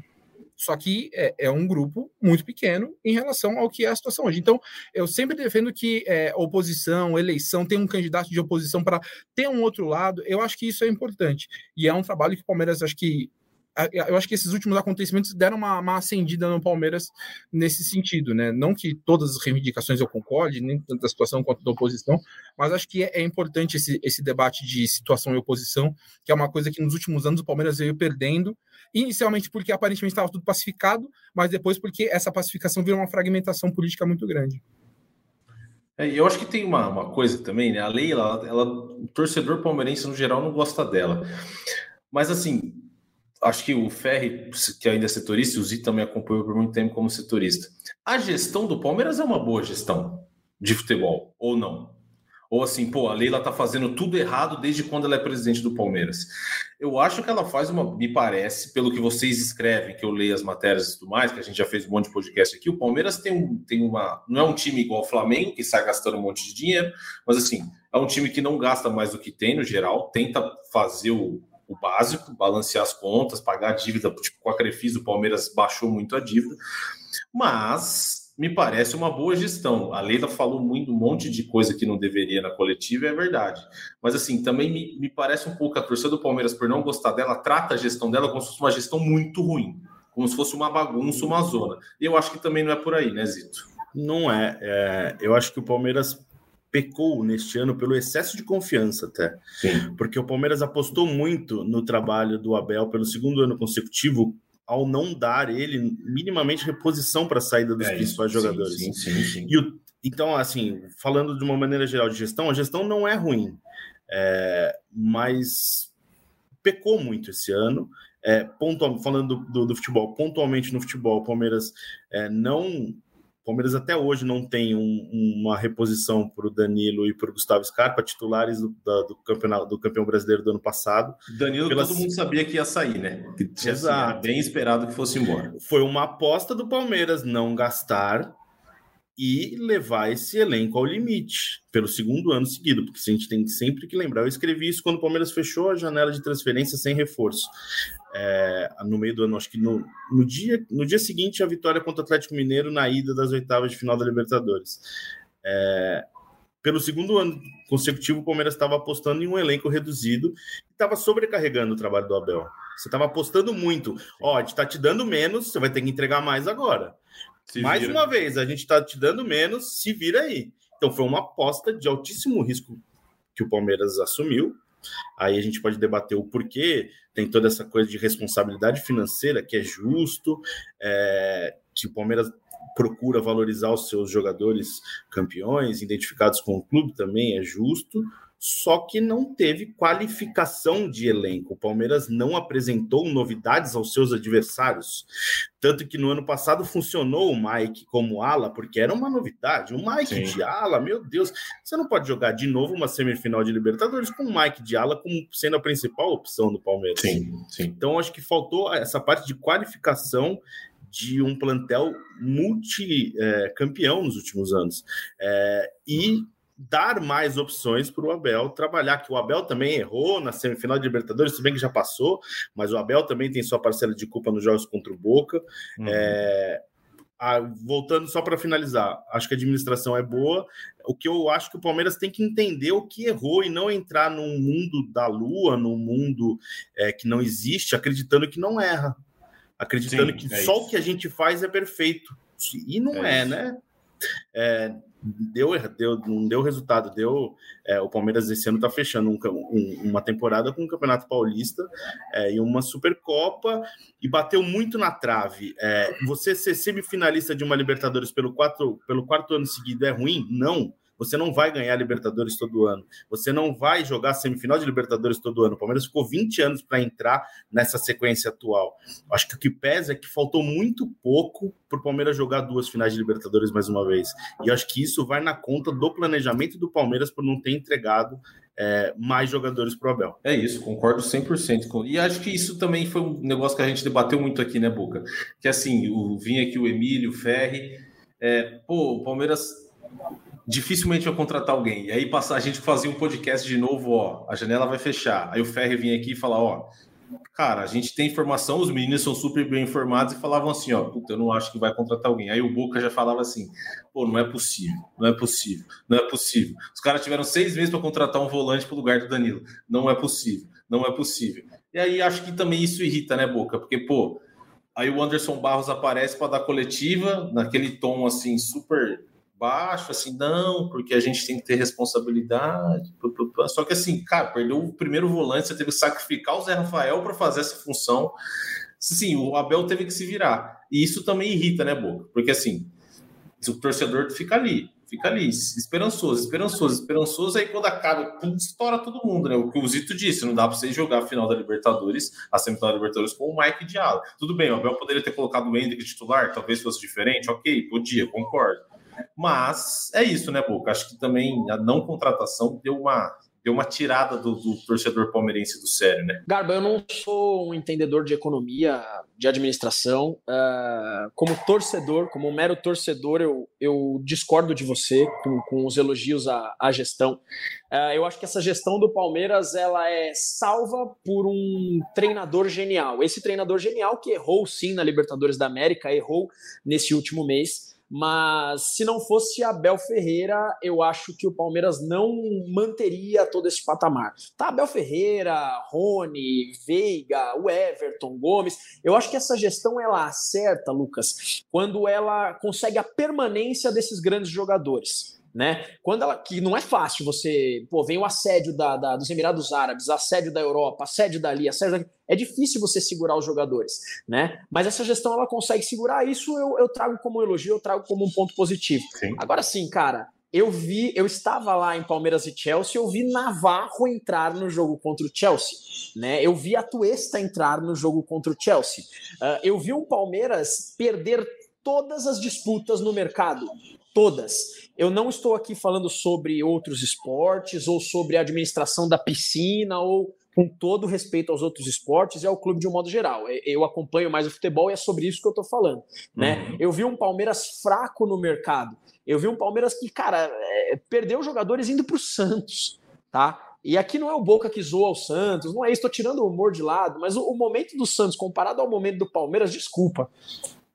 Só que é, é, um grupo muito pequeno em relação ao que é a situação hoje. Então, eu sempre defendo que é, oposição, eleição, tem um candidato de oposição para ter um outro lado. Eu acho que isso é importante. E é um trabalho que o Palmeiras, acho que eu acho que esses últimos acontecimentos deram uma, uma acendida no Palmeiras nesse sentido, né? Não que todas as reivindicações eu concorde, nem tanto da situação quanto da oposição, mas acho que é, é, importante esse, esse debate de situação e oposição, que é uma coisa que nos últimos anos o Palmeiras veio perdendo, inicialmente porque aparentemente estava tudo pacificado, mas depois porque essa pacificação virou uma fragmentação política muito grande. É, eu acho que tem uma, uma coisa também, né? A lei, ela, ela, o torcedor palmeirense no geral não gosta dela. Mas assim, acho que o Ferri, que ainda é setorista, o Zi também acompanhou por muito tempo como setorista. A gestão do Palmeiras é uma boa gestão de futebol, ou não? Ou assim, pô, a Leila tá fazendo tudo errado desde quando ela é presidente do Palmeiras. Eu acho que ela faz uma, me parece, pelo que vocês escrevem, que eu leio as matérias e tudo mais, que a gente já fez um monte de podcast aqui, o Palmeiras tem, tem uma. Não é um time igual o Flamengo, que sai gastando um monte de dinheiro, mas assim, é um time que não gasta mais do que tem no geral, tenta fazer o, o básico, balancear as contas, pagar a dívida, tipo, com a Crefis, o Palmeiras baixou muito a dívida, mas me parece uma boa gestão. A Leila falou muito, um monte de coisa que não deveria na coletiva, é verdade. Mas, assim, também me, me parece um pouco a torcida do Palmeiras, por não gostar dela, trata a gestão dela como se fosse uma gestão muito ruim, como se fosse uma bagunça, uma zona. Eu acho que também não é por aí, né, Zito? Não é. é eu acho que o Palmeiras pecou neste ano pelo excesso de confiança até. Sim. Porque o Palmeiras apostou muito no trabalho do Abel pelo segundo ano consecutivo ao não dar ele minimamente reposição para a saída dos é principais isso, jogadores. Sim, sim, sim. E o, então, assim, falando de uma maneira geral de gestão, a gestão não é ruim, é, mas pecou muito esse ano. É, pontual, falando do, do, do, futebol, pontualmente no futebol, o Palmeiras é, não Palmeiras até hoje não tem um, uma reposição para o Danilo e para o Gustavo Scarpa, titulares do, da, do, campeonato, do campeão brasileiro do ano passado. Danilo, Pelas... todo mundo sabia que ia sair, né? Que tinha, Exato. Bem esperado que fosse embora. Foi uma aposta do Palmeiras não gastar e levar esse elenco ao limite pelo segundo ano seguido, porque a gente tem sempre que lembrar. Eu escrevi isso quando o Palmeiras fechou a janela de transferência sem reforço. É, no meio do ano, acho que no, no, dia, no dia seguinte, a vitória contra o Atlético Mineiro na ida das oitavas de final da Libertadores. É, pelo segundo ano consecutivo, o Palmeiras estava apostando em um elenco reduzido e estava sobrecarregando o trabalho do Abel. Você estava apostando muito. Ó, a gente está te dando menos, você vai ter que entregar mais agora. Se Mais vira. uma vez, a gente está te dando menos, se vira aí. Então foi uma aposta de altíssimo risco que o Palmeiras assumiu. Aí a gente pode debater o porquê, tem toda essa coisa de responsabilidade financeira que é justo, é, que o Palmeiras procura valorizar os seus jogadores campeões, identificados com o clube também é justo só que não teve qualificação de elenco. O Palmeiras não apresentou novidades aos seus adversários. Tanto que no ano passado funcionou o Mike como ala, porque era uma novidade. O Mike Sim. de ala, meu Deus, você não pode jogar de novo uma semifinal de Libertadores com o Mike de ala como sendo a principal opção do Palmeiras. Sim, sim. Então acho que faltou essa parte de qualificação de um plantel multicampeão é, nos últimos anos. É, e dar mais opções para o Abel trabalhar, que o Abel também errou na semifinal de Libertadores, se bem que já passou, mas o Abel também tem sua parcela de culpa nos jogos contra o Boca. Uhum. É, a, voltando só para finalizar, acho que a administração é boa. O que eu acho que o Palmeiras tem que entender o que errou e não entrar num mundo da lua, num mundo é, que não existe, acreditando que não erra, acreditando Sim, que é só isso. o que a gente faz é perfeito. E não é, é né? É, deu, deu, não deu resultado, deu. É, o Palmeiras esse ano está fechando um, um, uma temporada com o Campeonato Paulista é, e uma Supercopa e bateu muito na trave. É, você ser semifinalista de uma Libertadores pelo, quatro, pelo quarto ano seguido é ruim? Não. Você não vai ganhar Libertadores todo ano. Você não vai jogar semifinal de Libertadores todo ano. O Palmeiras ficou 20 anos para entrar nessa sequência atual. Acho que o que pesa é que faltou muito pouco para o Palmeiras jogar duas finais de Libertadores mais uma vez. E acho que isso vai na conta do planejamento do Palmeiras por não ter entregado é, mais jogadores para o Abel. É isso, concordo 100% com. E acho que isso também foi um negócio que a gente debateu muito aqui, né, Boca? Que assim, o, vinha aqui o Emílio, o Ferri. É, pô, o Palmeiras dificilmente vai contratar alguém. E aí passar a gente fazia um podcast de novo, ó, a janela vai fechar. Aí o Ferre vinha aqui e falar, ó, cara, a gente tem informação, os meninos são super bem informados e falavam assim, ó, puta, eu não acho que vai contratar alguém. Aí o Boca já falava assim, pô, não é possível, não é possível, não é possível. Os caras tiveram seis meses para contratar um volante para o lugar do Danilo. Não é possível, não é possível. E aí acho que também isso irrita, né, Boca? Porque, pô, aí o Anderson Barros aparece para dar coletiva, naquele tom assim, super baixo, assim, não, porque a gente tem que ter responsabilidade. Só que assim, cara, perdeu o primeiro volante, você teve que sacrificar o Zé Rafael para fazer essa função. Sim, o Abel teve que se virar. E isso também irrita, né, Boca? Porque assim, o torcedor fica ali. fica ali, esperançoso, esperançoso, esperançoso. Aí quando acaba, estoura todo mundo, né? O que o Zito disse, não dá para você jogar a final da Libertadores, a semifinal da Libertadores com o Mike Diallo. Tudo bem, o Abel poderia ter colocado o Hendrick titular, talvez fosse diferente, ok, podia, concordo. Mas é isso, né, Boca? Acho que também a não contratação deu uma deu uma tirada do, do, torcedor palmeirense do sério, né? Garba, eu não sou um entendedor de economia, de administração. Uh, como torcedor, como um mero torcedor, eu, eu discordo de você com, com os elogios à, à gestão. Uh, eu acho que essa gestão do Palmeiras ela é salva por um treinador genial. Esse treinador genial que errou sim na Libertadores da América, errou nesse último mês mas se não fosse Abel Ferreira, eu acho que o Palmeiras não manteria todo esse patamar. Tá, Abel Ferreira, Rony, Veiga, o Everton, Gomes. Eu acho que essa gestão ela acerta, Lucas, quando ela consegue a permanência desses grandes jogadores né? Quando ela que não é fácil você, pô, vem o assédio da, da, dos Emirados Árabes, assédio da Europa, assédio dali, assédio daqui, é difícil você segurar os jogadores, né? Mas essa gestão ela consegue segurar isso, eu, eu trago como um elogio, eu trago como um ponto positivo. Sim. Agora sim, cara, eu vi, eu estava lá em Palmeiras e Chelsea, eu vi Navarro entrar no jogo contra o Chelsea, né? Eu vi a Tuesta entrar no jogo contra o Chelsea. Uh, eu vi o Palmeiras perder todas as disputas no mercado, todas. Eu não estou aqui falando sobre outros esportes ou sobre a administração da piscina ou com todo respeito aos outros esportes e ao clube de um modo geral. Eu acompanho mais o futebol e é sobre isso que eu estou falando. Né? Uhum. Eu vi um Palmeiras fraco no mercado. Eu vi um Palmeiras que, cara, é, perdeu jogadores indo para o Santos, tá? E aqui não é o Boca que zoa o Santos, não é isso, estou tirando o humor de lado, mas o, o momento do Santos comparado ao momento do Palmeiras, desculpa.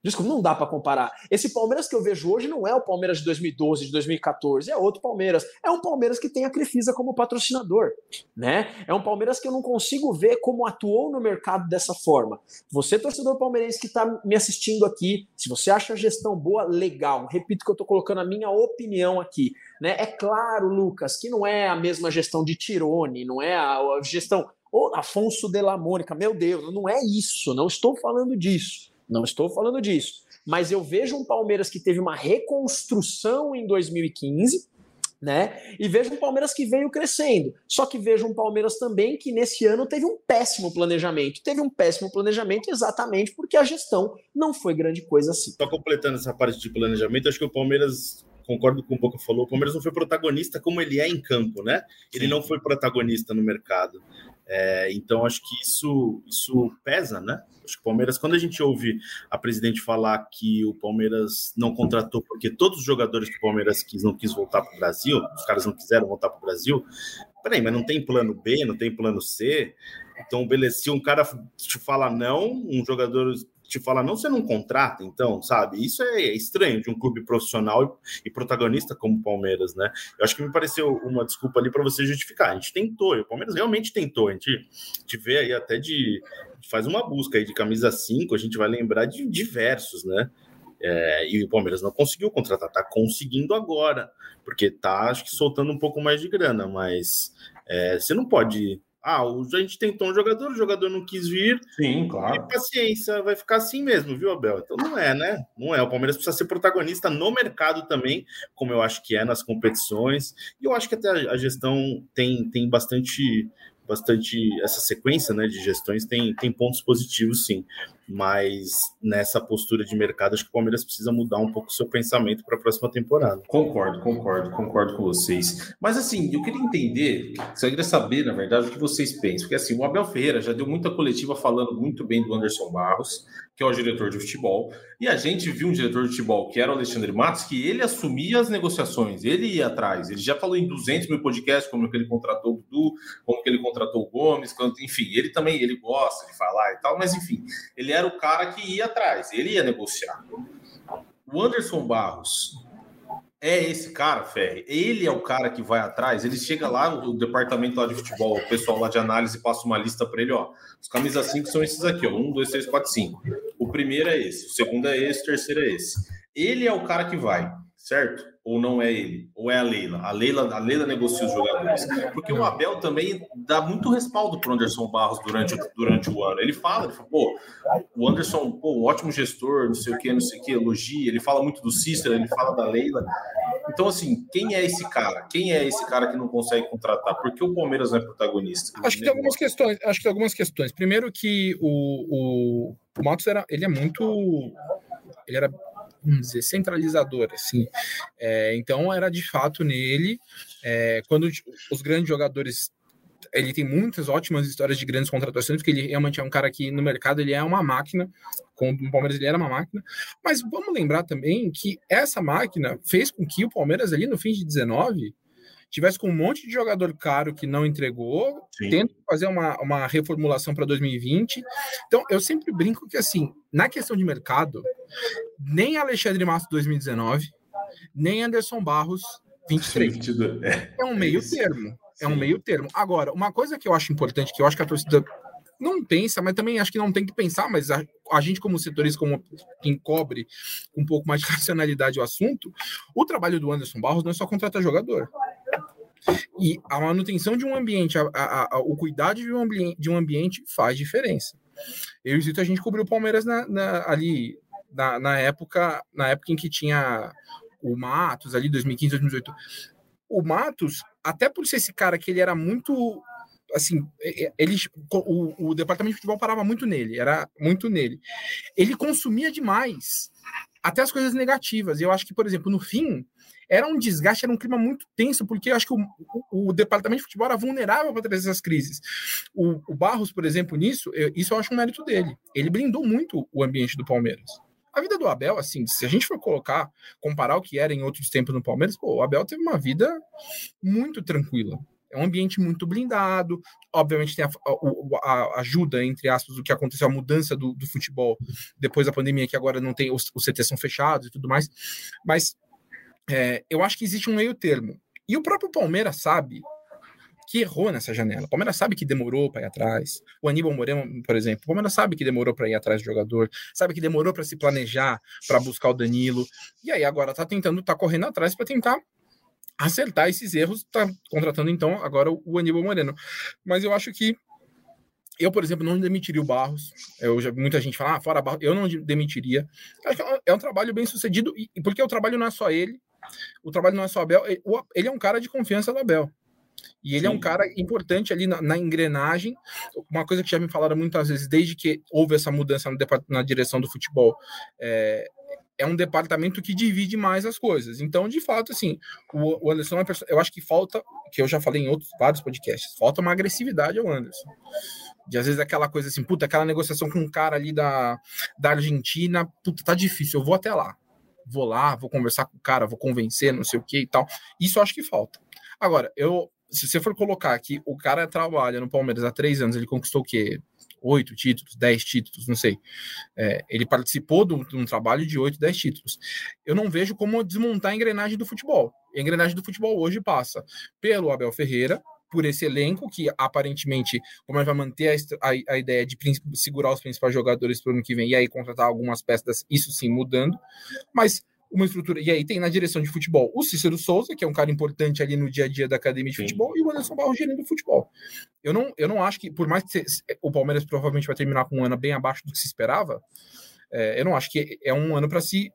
Desculpa, não dá para comparar. Esse Palmeiras que eu vejo hoje não é o Palmeiras de 2012, de 2014, é outro Palmeiras. É um Palmeiras que tem a Crefisa como patrocinador, né? É um Palmeiras que eu não consigo ver como atuou no mercado dessa forma. Você, torcedor palmeirense que está me assistindo aqui, se você acha a gestão boa, legal. Repito que eu estou colocando a minha opinião aqui. Né? É claro, Lucas, que não é a mesma gestão de Tirone, não é a, gestão. Ô, Afonso de la Mônica, meu Deus, não é isso, não estou falando disso. Não estou falando disso. Mas eu vejo um Palmeiras que teve uma reconstrução em 2015, né? E vejo um Palmeiras que veio crescendo. Só que vejo um Palmeiras também que nesse ano teve um péssimo planejamento. Teve um péssimo planejamento exatamente porque a gestão não foi grande coisa assim. Só completando essa parte de planejamento, acho que o Palmeiras concordo com o que falou, o Palmeiras não foi protagonista como ele é em campo, né? Ele Sim. não foi protagonista no mercado. É, então acho que isso, isso pesa, né? Acho que o Palmeiras, quando a gente ouve a presidente falar que o Palmeiras não contratou porque todos os jogadores que o Palmeiras quis não quis voltar para o Brasil, os caras não quiseram voltar para o Brasil. Peraí, mas não tem plano B, não tem plano C. Então, beleza, se um cara te fala não, um jogador te fala não, você não contrata, então, sabe? Isso é estranho de um clube profissional e, protagonista como o Palmeiras, né? Eu acho que me pareceu uma desculpa ali para você justificar. A gente tentou, o Palmeiras realmente tentou. A gente, gente vê aí até de. faz uma busca aí de camisa 5, a gente vai lembrar de diversos, né? É, e o Palmeiras não conseguiu contratar, tá conseguindo agora, porque tá, acho que soltando um pouco mais de grana, mas é, você não pode ah, a gente tentou um jogador, o jogador não quis vir. Sim, claro. E paciência, vai ficar assim mesmo, viu, Abel? Então não é, né? Não é. O Palmeiras precisa ser protagonista no mercado também, como eu acho que é nas competições. E eu acho que até a gestão tem, tem bastante bastante essa sequência né, de gestões tem, tem pontos positivos, sim. Mas nessa postura de mercado, acho que o Palmeiras precisa mudar um pouco o seu pensamento para a próxima temporada. Concordo, concordo, concordo com vocês. Mas assim, eu queria entender, eu queria saber, na verdade, o que vocês pensam. Porque assim, o Abel Ferreira já deu muita coletiva falando muito bem do Anderson Barros, que é o diretor de futebol, e a gente viu um diretor de futebol, que era o Alexandre Matos, que ele assumia as negociações, ele ia atrás, ele já falou em 200 mil podcasts, como que ele contratou o Dudu, como que ele contratou o Gomes, enfim, ele também, ele gosta de falar e tal, mas enfim, ele era o cara que ia atrás, ele ia negociar. O Anderson Barros é esse cara, Ferre. Ele é o cara que vai atrás. Ele chega lá no departamento lá de futebol, o pessoal lá de análise passa uma lista para ele, ó. Os camisas 5 são esses aqui, ó. 1, 2, 3, 4, 5. O primeiro é esse, o segundo é esse, o terceiro é esse. Ele é o cara que vai, certo? Ou não é ele? Ou é a Leila? A Leila, a Leila negocia os jogadores. Porque o Abel também dá muito respaldo para o Anderson Barros durante, durante o ano. Ele fala, ele fala, pô, o Anderson, pô, um ótimo gestor, não sei o que, não sei o que, elogia. Ele fala muito do Cícero, ele fala da Leila. Então, assim, quem é esse cara? Quem é esse cara que não consegue contratar? Por que o Palmeiras não é protagonista? Acho que tem algumas questões. Acho que tem algumas questões. Primeiro que o, o, o Matos era, ele é muito. Ele era vamos dizer, centralizador, assim. É, então era de fato nele, é, quando os grandes jogadores ele tem muitas ótimas histórias de grandes contratações, porque ele realmente é um cara que no mercado ele é uma máquina, com o Palmeiras ele era uma máquina, mas vamos lembrar também que essa máquina fez com que o Palmeiras ali no fim de 19 tivesse com um monte de jogador caro que não entregou, Sim. tendo que fazer uma, uma reformulação para 2020. Então, eu sempre brinco que, assim, na questão de mercado, nem Alexandre Massa 2019, nem Anderson Barros 23. É um meio termo. É um meio termo. Agora, uma coisa que eu acho importante, que eu acho que a torcida não pensa, mas também acho que não tem que pensar, mas a, a gente, como setorista, como quem cobre um pouco mais de racionalidade o assunto, o trabalho do Anderson Barros não é só contratar jogador. E a manutenção de um ambiente, a, a, a, o cuidado de um, ambiente, de um ambiente faz diferença. Eu e Zito, a gente cobriu o Palmeiras na, na, ali na, na, época, na época em que tinha o Matos, ali 2015, 2018. O Matos, até por ser esse cara que ele era muito assim, ele, o, o departamento de futebol parava muito nele, era muito nele. Ele consumia demais até as coisas negativas. Eu acho que, por exemplo, no fim, era um desgaste, era um clima muito tenso, porque eu acho que o, o, o departamento de futebol era vulnerável para trazer essas crises. O, o, Barros, por exemplo, nisso, eu, isso eu acho um mérito dele. Ele blindou muito o ambiente do Palmeiras. A vida do Abel, assim, se a gente for colocar, comparar o que era em outros tempos no Palmeiras, pô, o Abel teve uma vida muito tranquila. É um ambiente muito blindado. Obviamente tem a, a, a, ajuda, entre aspas, do que aconteceu, a mudança do, do futebol depois da pandemia, que agora não tem, os, os CTs são fechados e tudo mais. Mas é, eu acho que existe um meio termo. E o próprio Palmeiras sabe que errou nessa janela. O Palmeiras sabe que demorou para ir atrás. O Aníbal Moreno, por exemplo, o Palmeiras sabe que demorou para ir atrás do jogador, sabe que demorou para se planejar para buscar o Danilo. E aí agora tá tentando, tá correndo atrás para tentar acertar esses erros, tá contratando então agora o Aníbal Moreno. Mas eu acho que eu, por exemplo, não demitiria o Barros. Eu já muita gente fala, ah, fora Barros, eu não demitiria. Que é um trabalho bem sucedido, e porque o trabalho não é só ele, o trabalho não é só Abel, ele é um cara de confiança do Abel. E ele Sim. é um cara importante ali na, na, engrenagem. Uma coisa que já me falaram muitas vezes, desde que houve essa mudança na, na direção do futebol, é, é, um departamento que divide mais as coisas. Então, de fato, assim, o, o Anderson é uma pessoa. Eu acho que falta, que eu já falei em outros vários podcasts, falta uma agressividade ao Anderson. De às vezes aquela coisa assim, puta, aquela negociação com um cara ali da, da Argentina, puta, tá difícil, eu vou até lá vou lá, vou conversar com o cara, vou convencer, não sei o que e tal. Isso eu acho que falta. Agora, eu, se você for colocar que o cara trabalha no Palmeiras há três anos, ele conquistou o quê? Oito títulos, dez títulos, não sei. É, ele participou de um, de um, trabalho de oito, dez títulos. Eu não vejo como desmontar a engrenagem do futebol. a engrenagem do futebol hoje passa pelo Abel Ferreira, por esse elenco, que aparentemente como vai manter a, a, a, ideia de segurar os principais jogadores para o ano que vem e aí contratar algumas peças, isso sim mudando, mas uma estrutura. E aí tem na direção de futebol o Cícero Souza, que é um cara importante ali no dia a dia da academia de sim. futebol, e o Anderson Barros gerente do futebol. Eu não, eu não acho que, por mais que o Palmeiras provavelmente vai terminar com um ano bem abaixo do que se esperava, é, eu não acho que é um ano para se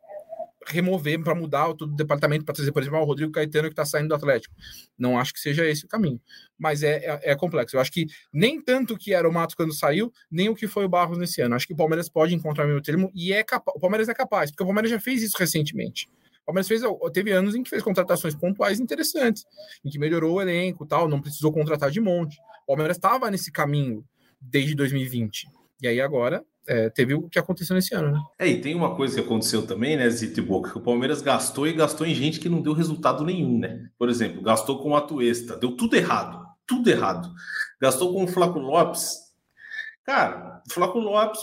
remover, para mudar o departamento, para trazer, por exemplo, o Rodrigo Caetano que está saindo do Atlético. Não acho que seja esse o caminho. Mas é, é, é, complexo. Eu acho que nem tanto que era o Matos quando saiu, nem o que foi o Barros nesse ano. Acho que o Palmeiras pode encontrar o meu termo e é capaz. O Palmeiras é capaz, porque o Palmeiras já fez isso recentemente. O Palmeiras fez, teve anos em que fez contratações pontuais interessantes, em que melhorou o elenco tal, não precisou contratar de monte. O Palmeiras estava nesse caminho desde 2020. E aí agora é, teve o que aconteceu nesse ano, né? É, e tem uma coisa que aconteceu também, né, Zito e Boca, que o Palmeiras gastou e gastou em gente que não deu resultado nenhum, né? Por exemplo, gastou com o Atuesta, deu tudo errado, tudo errado. Gastou com o Flaco Lopes. Cara, o Flaco Lopes.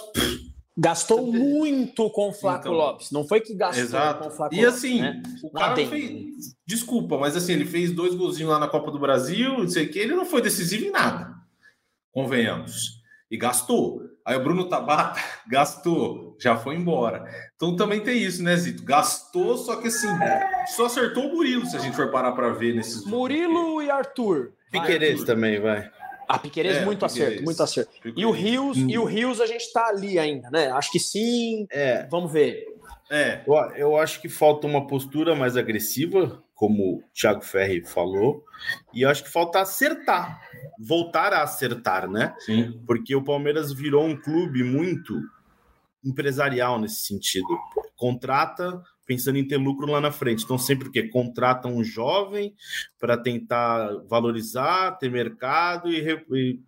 Gastou muito com o Flaco então, Lopes. Não foi que gastou exato. com o Flaco E assim, né? o cara fez. Desculpa, mas assim, ele fez dois golzinhos lá na Copa do Brasil, não sei o que, ele não foi decisivo em nada. Convenhamos. E gastou. Aí o Bruno Tabata gastou, já foi embora. Então também tem isso, né, Zito? Gastou, só que assim, só acertou o Murilo, se a gente for parar para ver nesses. Murilo e Arthur. Piqueires também, vai. Ah, Piqueires, é, muito Piqueires. acerto, muito acerto. Piqueires. E o Rios, hum. e o Rios a gente tá ali ainda, né? Acho que sim. É. Vamos ver. É. Eu, eu acho que falta uma postura mais agressiva, como o Thiago Ferri falou, e acho que falta acertar, voltar a acertar, né? Sim. Porque o Palmeiras virou um clube muito empresarial nesse sentido. Contrata pensando em ter lucro lá na frente. Então, sempre que contrata um jovem para tentar valorizar, ter mercado e, e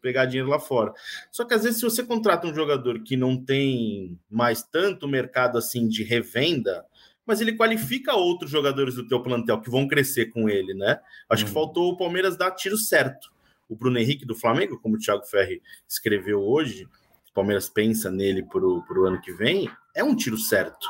pegar dinheiro lá fora. Só que às vezes, se você contrata um jogador que não tem mais tanto mercado assim de revenda, mas ele qualifica outros jogadores do teu plantel que vão crescer com ele, né? Acho que uhum. faltou o Palmeiras dar tiro certo. O Bruno Henrique do Flamengo, como o Thiago Ferri escreveu hoje, o Palmeiras pensa nele para o ano que vem, é um tiro certo.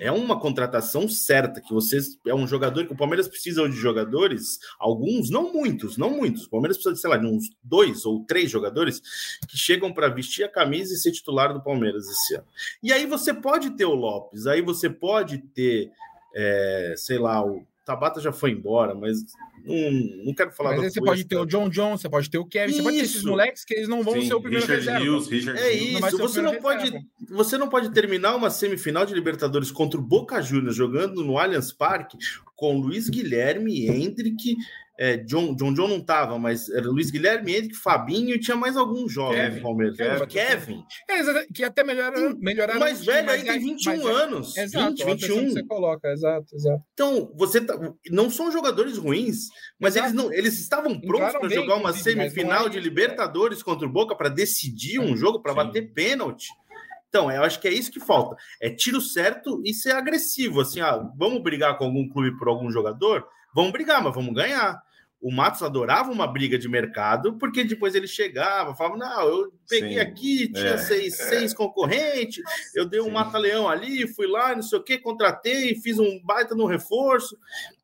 É uma contratação certa que vocês é um jogador que o Palmeiras precisa de jogadores, alguns, não muitos, não muitos. O Palmeiras precisa de, sei lá, de uns dois ou três jogadores que chegam para vestir a camisa e ser titular do Palmeiras esse ano. E aí você pode ter o Lopes, aí você pode ter, é, sei lá, o Tabata já foi embora, mas não, não quero falar Mas aí você pode ter o John John, você pode ter o Kevin, isso. você pode ter esses moleques que eles não vão Sim, ser o primeiro Richard reserva. Hughes, Richard é isso, não você não pode você não pode terminar uma semifinal de Libertadores contra o Boca Juniors jogando no Allianz Parque com Luiz Guilherme, Hendrick, é, John, John John não tava, mas era Luiz Guilherme, Henrique, Fabinho e tinha mais alguns jovens Kevin, do Palmeiras. Kevin. Kevin. É, que até melhoraram. melhoraram mais velho aí tem 21 mais anos. Exato, 20, 21. você coloca, exato, exato. Então, você tá, não são jogadores ruins, mas eles não eles estavam prontos para jogar uma semifinal é de Libertadores é. contra o Boca para decidir um jogo, para bater pênalti. Então, eu acho que é isso que falta. É tiro certo e ser agressivo. Assim, ah, vamos brigar com algum clube por algum jogador? Vamos brigar, mas vamos ganhar. O Matos adorava uma briga de mercado, porque depois ele chegava, falava: Não, eu peguei Sim, aqui, tinha é, seis, é. seis concorrentes, eu dei um mata-leão ali, fui lá, não sei o que, contratei, fiz um baita no reforço.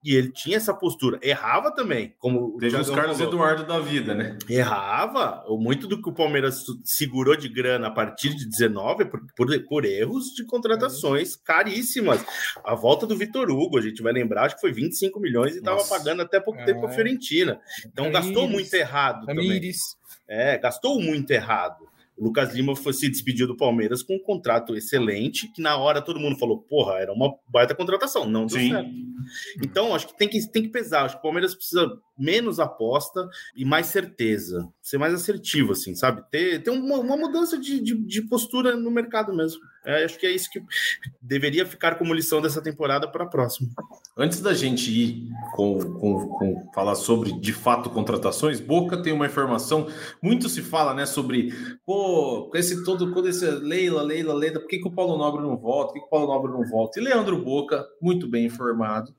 E ele tinha essa postura. Errava também, como Teve os Carlos falou. Eduardo da vida, né? Errava. Muito do que o Palmeiras segurou de grana a partir de 19 por, por, por erros de contratações é. caríssimas. A volta do Vitor Hugo, a gente vai lembrar, acho que foi 25 milhões e estava pagando até pouco é. tempo a Fiorentina. Então gastou muito errado também. É, gastou muito errado. O Lucas Lima foi, se despediu do Palmeiras com um contrato excelente, que na hora todo mundo falou, porra, era uma baita contratação, não deu Sim. certo. Então, acho que tem, que tem que pesar. Acho que o Palmeiras precisa menos aposta e mais certeza. Ser mais assertivo, assim, sabe? Ter, ter uma, uma mudança de, de, de, postura no mercado mesmo. É, acho que é isso que deveria ficar como lição dessa temporada para a próxima. Antes da gente ir com, com, com, falar sobre de fato contratações, Boca tem uma informação. Muito se fala, né, sobre pô, esse todo, quando esse Leila, Leila, Leila, por que, que o Paulo Nobre não volta? Por que, que o Paulo Nobre não volta? E Leandro Boca, muito bem informado,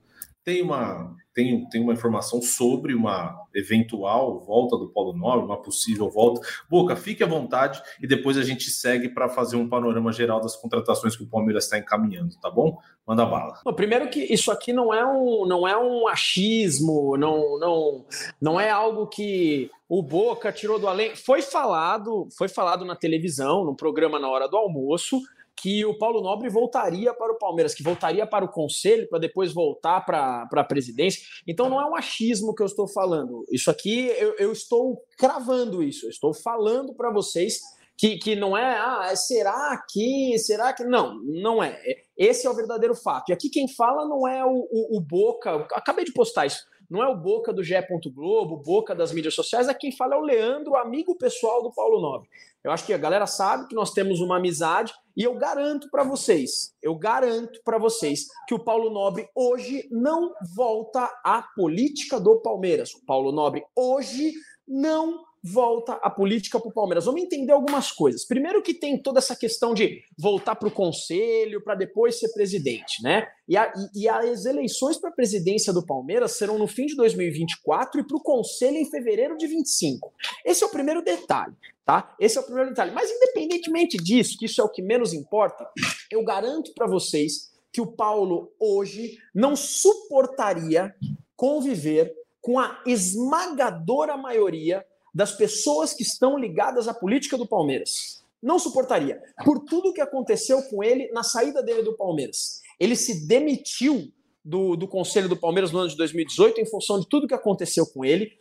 tem uma tem, tem uma informação sobre uma eventual volta do Polo Nobre, uma possível volta. Boca, fique à vontade e depois a gente segue para fazer um panorama geral das contratações que o Palmeiras está encaminhando, tá bom? Manda bala. Bom, primeiro que isso aqui não é um, não é um achismo, não, não, não é algo que o Boca tirou do além. Foi falado, foi falado na televisão, no programa na hora do almoço que o Paulo Nobre voltaria para o Palmeiras, que voltaria para o conselho para depois voltar para a presidência. Então não é um achismo que eu estou falando. Isso aqui eu, eu estou cravando isso, eu estou falando para vocês que, que não é, ah, é, será que, será que. Não, não é. Esse é o verdadeiro fato. E aqui quem fala não é o, o, o Boca, acabei de postar isso não é o Boca do GE. Globo, Boca das mídias sociais, é quem fala é o Leandro, amigo pessoal do Paulo Nobre. Eu acho que a galera sabe que nós temos uma amizade e eu garanto para vocês, eu garanto para vocês que o Paulo Nobre hoje não volta à política do Palmeiras. O Paulo Nobre hoje não volta a política para o Palmeiras. Vamos entender algumas coisas. Primeiro que tem toda essa questão de voltar para o conselho para depois ser presidente, né? E, a, e, e as eleições para a presidência do Palmeiras serão no fim de 2024 e para o conselho em fevereiro de 25. Esse é o primeiro detalhe, tá? Esse é o primeiro detalhe. Mas independentemente disso, que isso é o que menos importa, eu garanto para vocês que o Paulo hoje não suportaria conviver com a esmagadora maioria das pessoas que estão ligadas à política do Palmeiras. Não suportaria. Por tudo que aconteceu com ele na saída dele do Palmeiras. Ele se demitiu do, do Conselho do Palmeiras no ano de 2018 em função de tudo que aconteceu com ele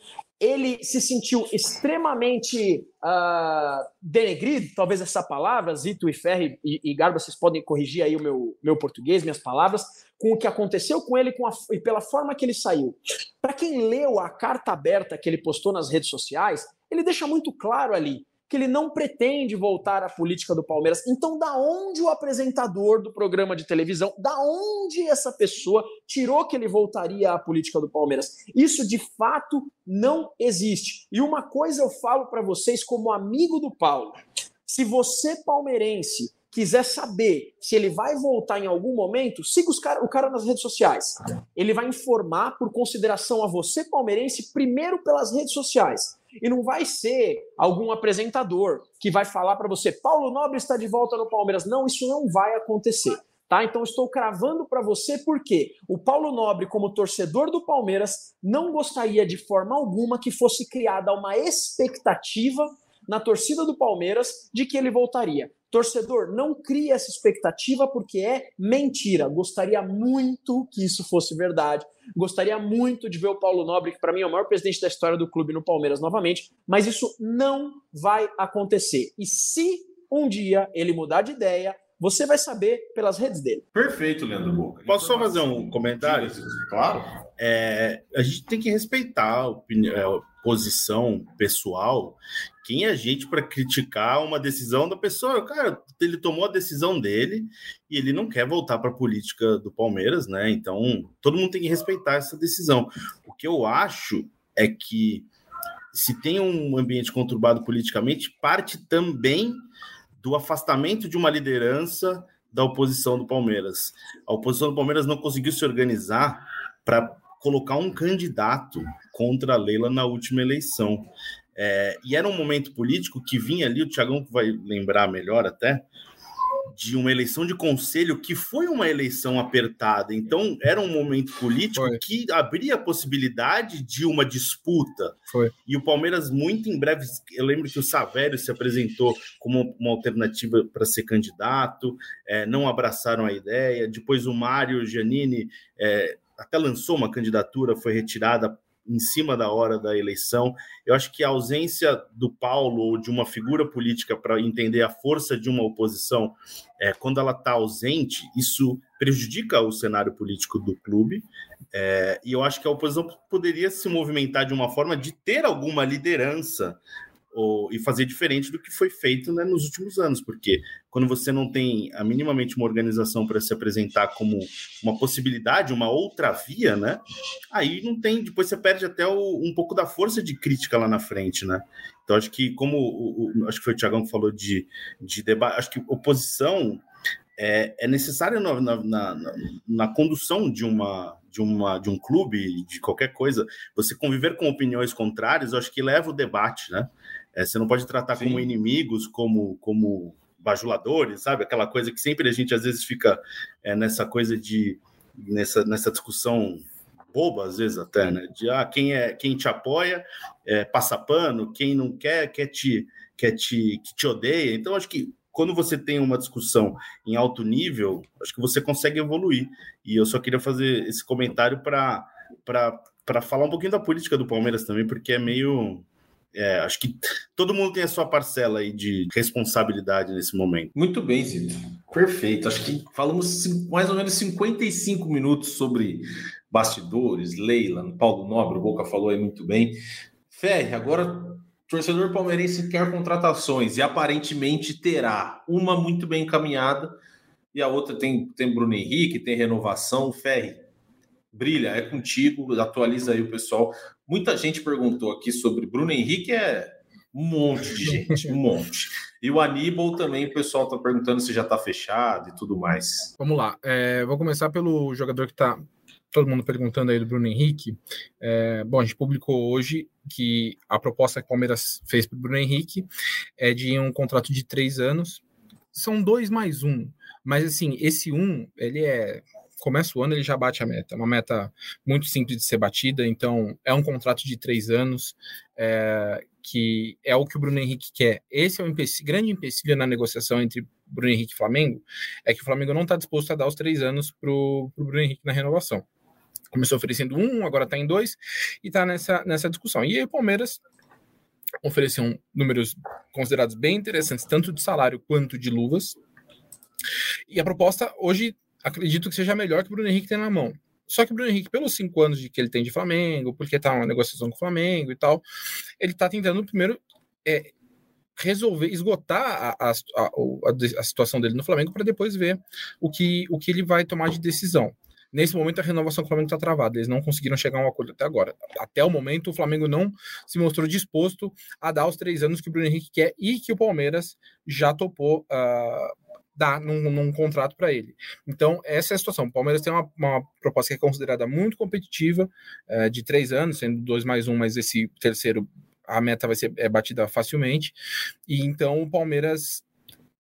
ele se sentiu extremamente uh, denegrido, talvez essa palavra, Zito e Ferri e, e, Garba, vocês podem corrigir aí o meu, meu português, minhas palavras, com o que aconteceu com ele com a, e pela forma que ele saiu. Para quem leu a carta aberta que ele postou nas redes sociais, ele deixa muito claro ali que ele não pretende voltar à política do Palmeiras. Então, da onde o apresentador do programa de televisão, da onde essa pessoa tirou que ele voltaria à política do Palmeiras? Isso de fato não existe. E uma coisa eu falo para vocês como amigo do Paulo. Se você palmeirense quiser saber se ele vai voltar em algum momento, siga cara, o cara nas redes sociais. Ele vai informar por consideração a você palmeirense primeiro pelas redes sociais. E não vai ser algum apresentador que vai falar para você, Paulo Nobre está de volta no Palmeiras. Não, isso não vai acontecer. Tá? Então estou cravando para você porque o Paulo Nobre, como torcedor do Palmeiras, não gostaria de forma alguma que fosse criada uma expectativa na torcida do Palmeiras de que ele voltaria. Torcedor, não crie essa expectativa porque é mentira. Gostaria muito que isso fosse verdade. Gostaria muito de ver o Paulo Nobre, que para mim é o maior presidente da história do clube no Palmeiras novamente, mas isso não vai acontecer. E se um dia ele mudar de ideia, você vai saber pelas redes dele. Perfeito, Leandro Boca. Posso só fazer um comentário? Claro. É, a gente tem que respeitar a, opinião, é, a posição pessoal. Quem é a gente para criticar uma decisão da pessoa? Cara, ele tomou a decisão dele e ele não quer voltar para a política do Palmeiras, né? Então, todo mundo tem que respeitar essa decisão. O que eu acho é que se tem um ambiente conturbado politicamente, parte também do afastamento de uma liderança da oposição do Palmeiras. A oposição do Palmeiras não conseguiu se organizar para colocar um candidato contra a Leila na última eleição. É, e era um momento político que vinha ali, o Tiagão vai lembrar melhor até, de uma eleição de conselho que foi uma eleição apertada. Então, era um momento político foi. que abria a possibilidade de uma disputa. Foi. E o Palmeiras, muito em breve, eu lembro que o Savério se apresentou como uma alternativa para ser candidato, é, não abraçaram a ideia. Depois, o Mário Giannini é, até lançou uma candidatura, foi retirada em cima da hora da eleição. Eu acho que a ausência do Paulo ou de uma figura política para entender a força de uma oposição, é, quando ela está ausente, isso prejudica o cenário político do clube. É, e eu acho que a oposição poderia se movimentar de uma forma de ter alguma liderança ou, e fazer diferente do que foi feito né, nos últimos anos, porque quando você não tem a, minimamente uma organização para se apresentar como uma possibilidade, uma outra via, né? Aí não tem, depois você perde até o, um pouco da força de crítica lá na frente, né? Então acho que como o, o, acho que foi o Tiagão que falou de, de debate, acho que oposição é, é necessária na, na, na, na condução de uma de, uma, de um clube, de qualquer coisa, você conviver com opiniões contrárias, eu acho que leva o debate, né? É, você não pode tratar Sim. como inimigos, como, como bajuladores, sabe? Aquela coisa que sempre a gente às vezes fica é, nessa coisa de nessa, nessa discussão boba, às vezes até, né? De ah, quem é quem te apoia é, passa pano, quem não quer quer te quer te que te odeia. Então acho que quando você tem uma discussão em alto nível, acho que você consegue evoluir. E eu só queria fazer esse comentário para para falar um pouquinho da política do Palmeiras também, porque é meio é, acho que todo mundo tem a sua parcela aí de responsabilidade nesse momento. Muito bem, Zito. Perfeito. Acho que falamos mais ou menos 55 minutos sobre bastidores, Leila, Paulo Nobre, o Boca falou aí muito bem. Ferre, agora torcedor palmeirense quer contratações e aparentemente terá uma muito bem encaminhada e a outra tem, tem Bruno Henrique, tem renovação. Ferre, brilha, é contigo, atualiza aí o pessoal. Muita gente perguntou aqui sobre Bruno Henrique, é um monte de gente, um monte. E o Aníbal também, o pessoal está perguntando se já está fechado e tudo mais. Vamos lá, é, vou começar pelo jogador que está todo mundo perguntando aí do Bruno Henrique. É, bom, a gente publicou hoje que a proposta que o Palmeiras fez para o Bruno Henrique é de um contrato de três anos. São dois mais um, mas assim, esse um, ele é começa o ano ele já bate a meta. Uma meta muito simples de ser batida, então é um contrato de três anos, é, que é o que o Bruno Henrique quer. Esse é o empecilho, grande empecilho na negociação entre Bruno Henrique e Flamengo, é que o Flamengo não está disposto a dar os três anos para o Bruno Henrique na renovação. Começou oferecendo um, agora está em dois, e está nessa, nessa discussão. E aí o Palmeiras ofereceu números considerados bem interessantes, tanto de salário quanto de luvas. E a proposta hoje acredito que seja melhor que o Bruno Henrique tem na mão. Só que o Bruno Henrique, pelos cinco anos de que ele tem de Flamengo, porque tá uma negociação com o Flamengo e tal, ele tá tentando primeiro é, resolver, esgotar a, a, a, a situação dele no Flamengo para depois ver o que, o que ele vai tomar de decisão. Nesse momento, a renovação com o Flamengo está travada. Eles não conseguiram chegar a um acordo até agora. Até o momento, o Flamengo não se mostrou disposto a dar os três anos que o Bruno Henrique quer e que o Palmeiras já topou uh, dar num, num contrato para ele. Então, essa é a situação. O Palmeiras tem uma, uma proposta que é considerada muito competitiva, uh, de três anos, sendo dois mais um, mas esse terceiro a meta vai ser é batida facilmente. E então o Palmeiras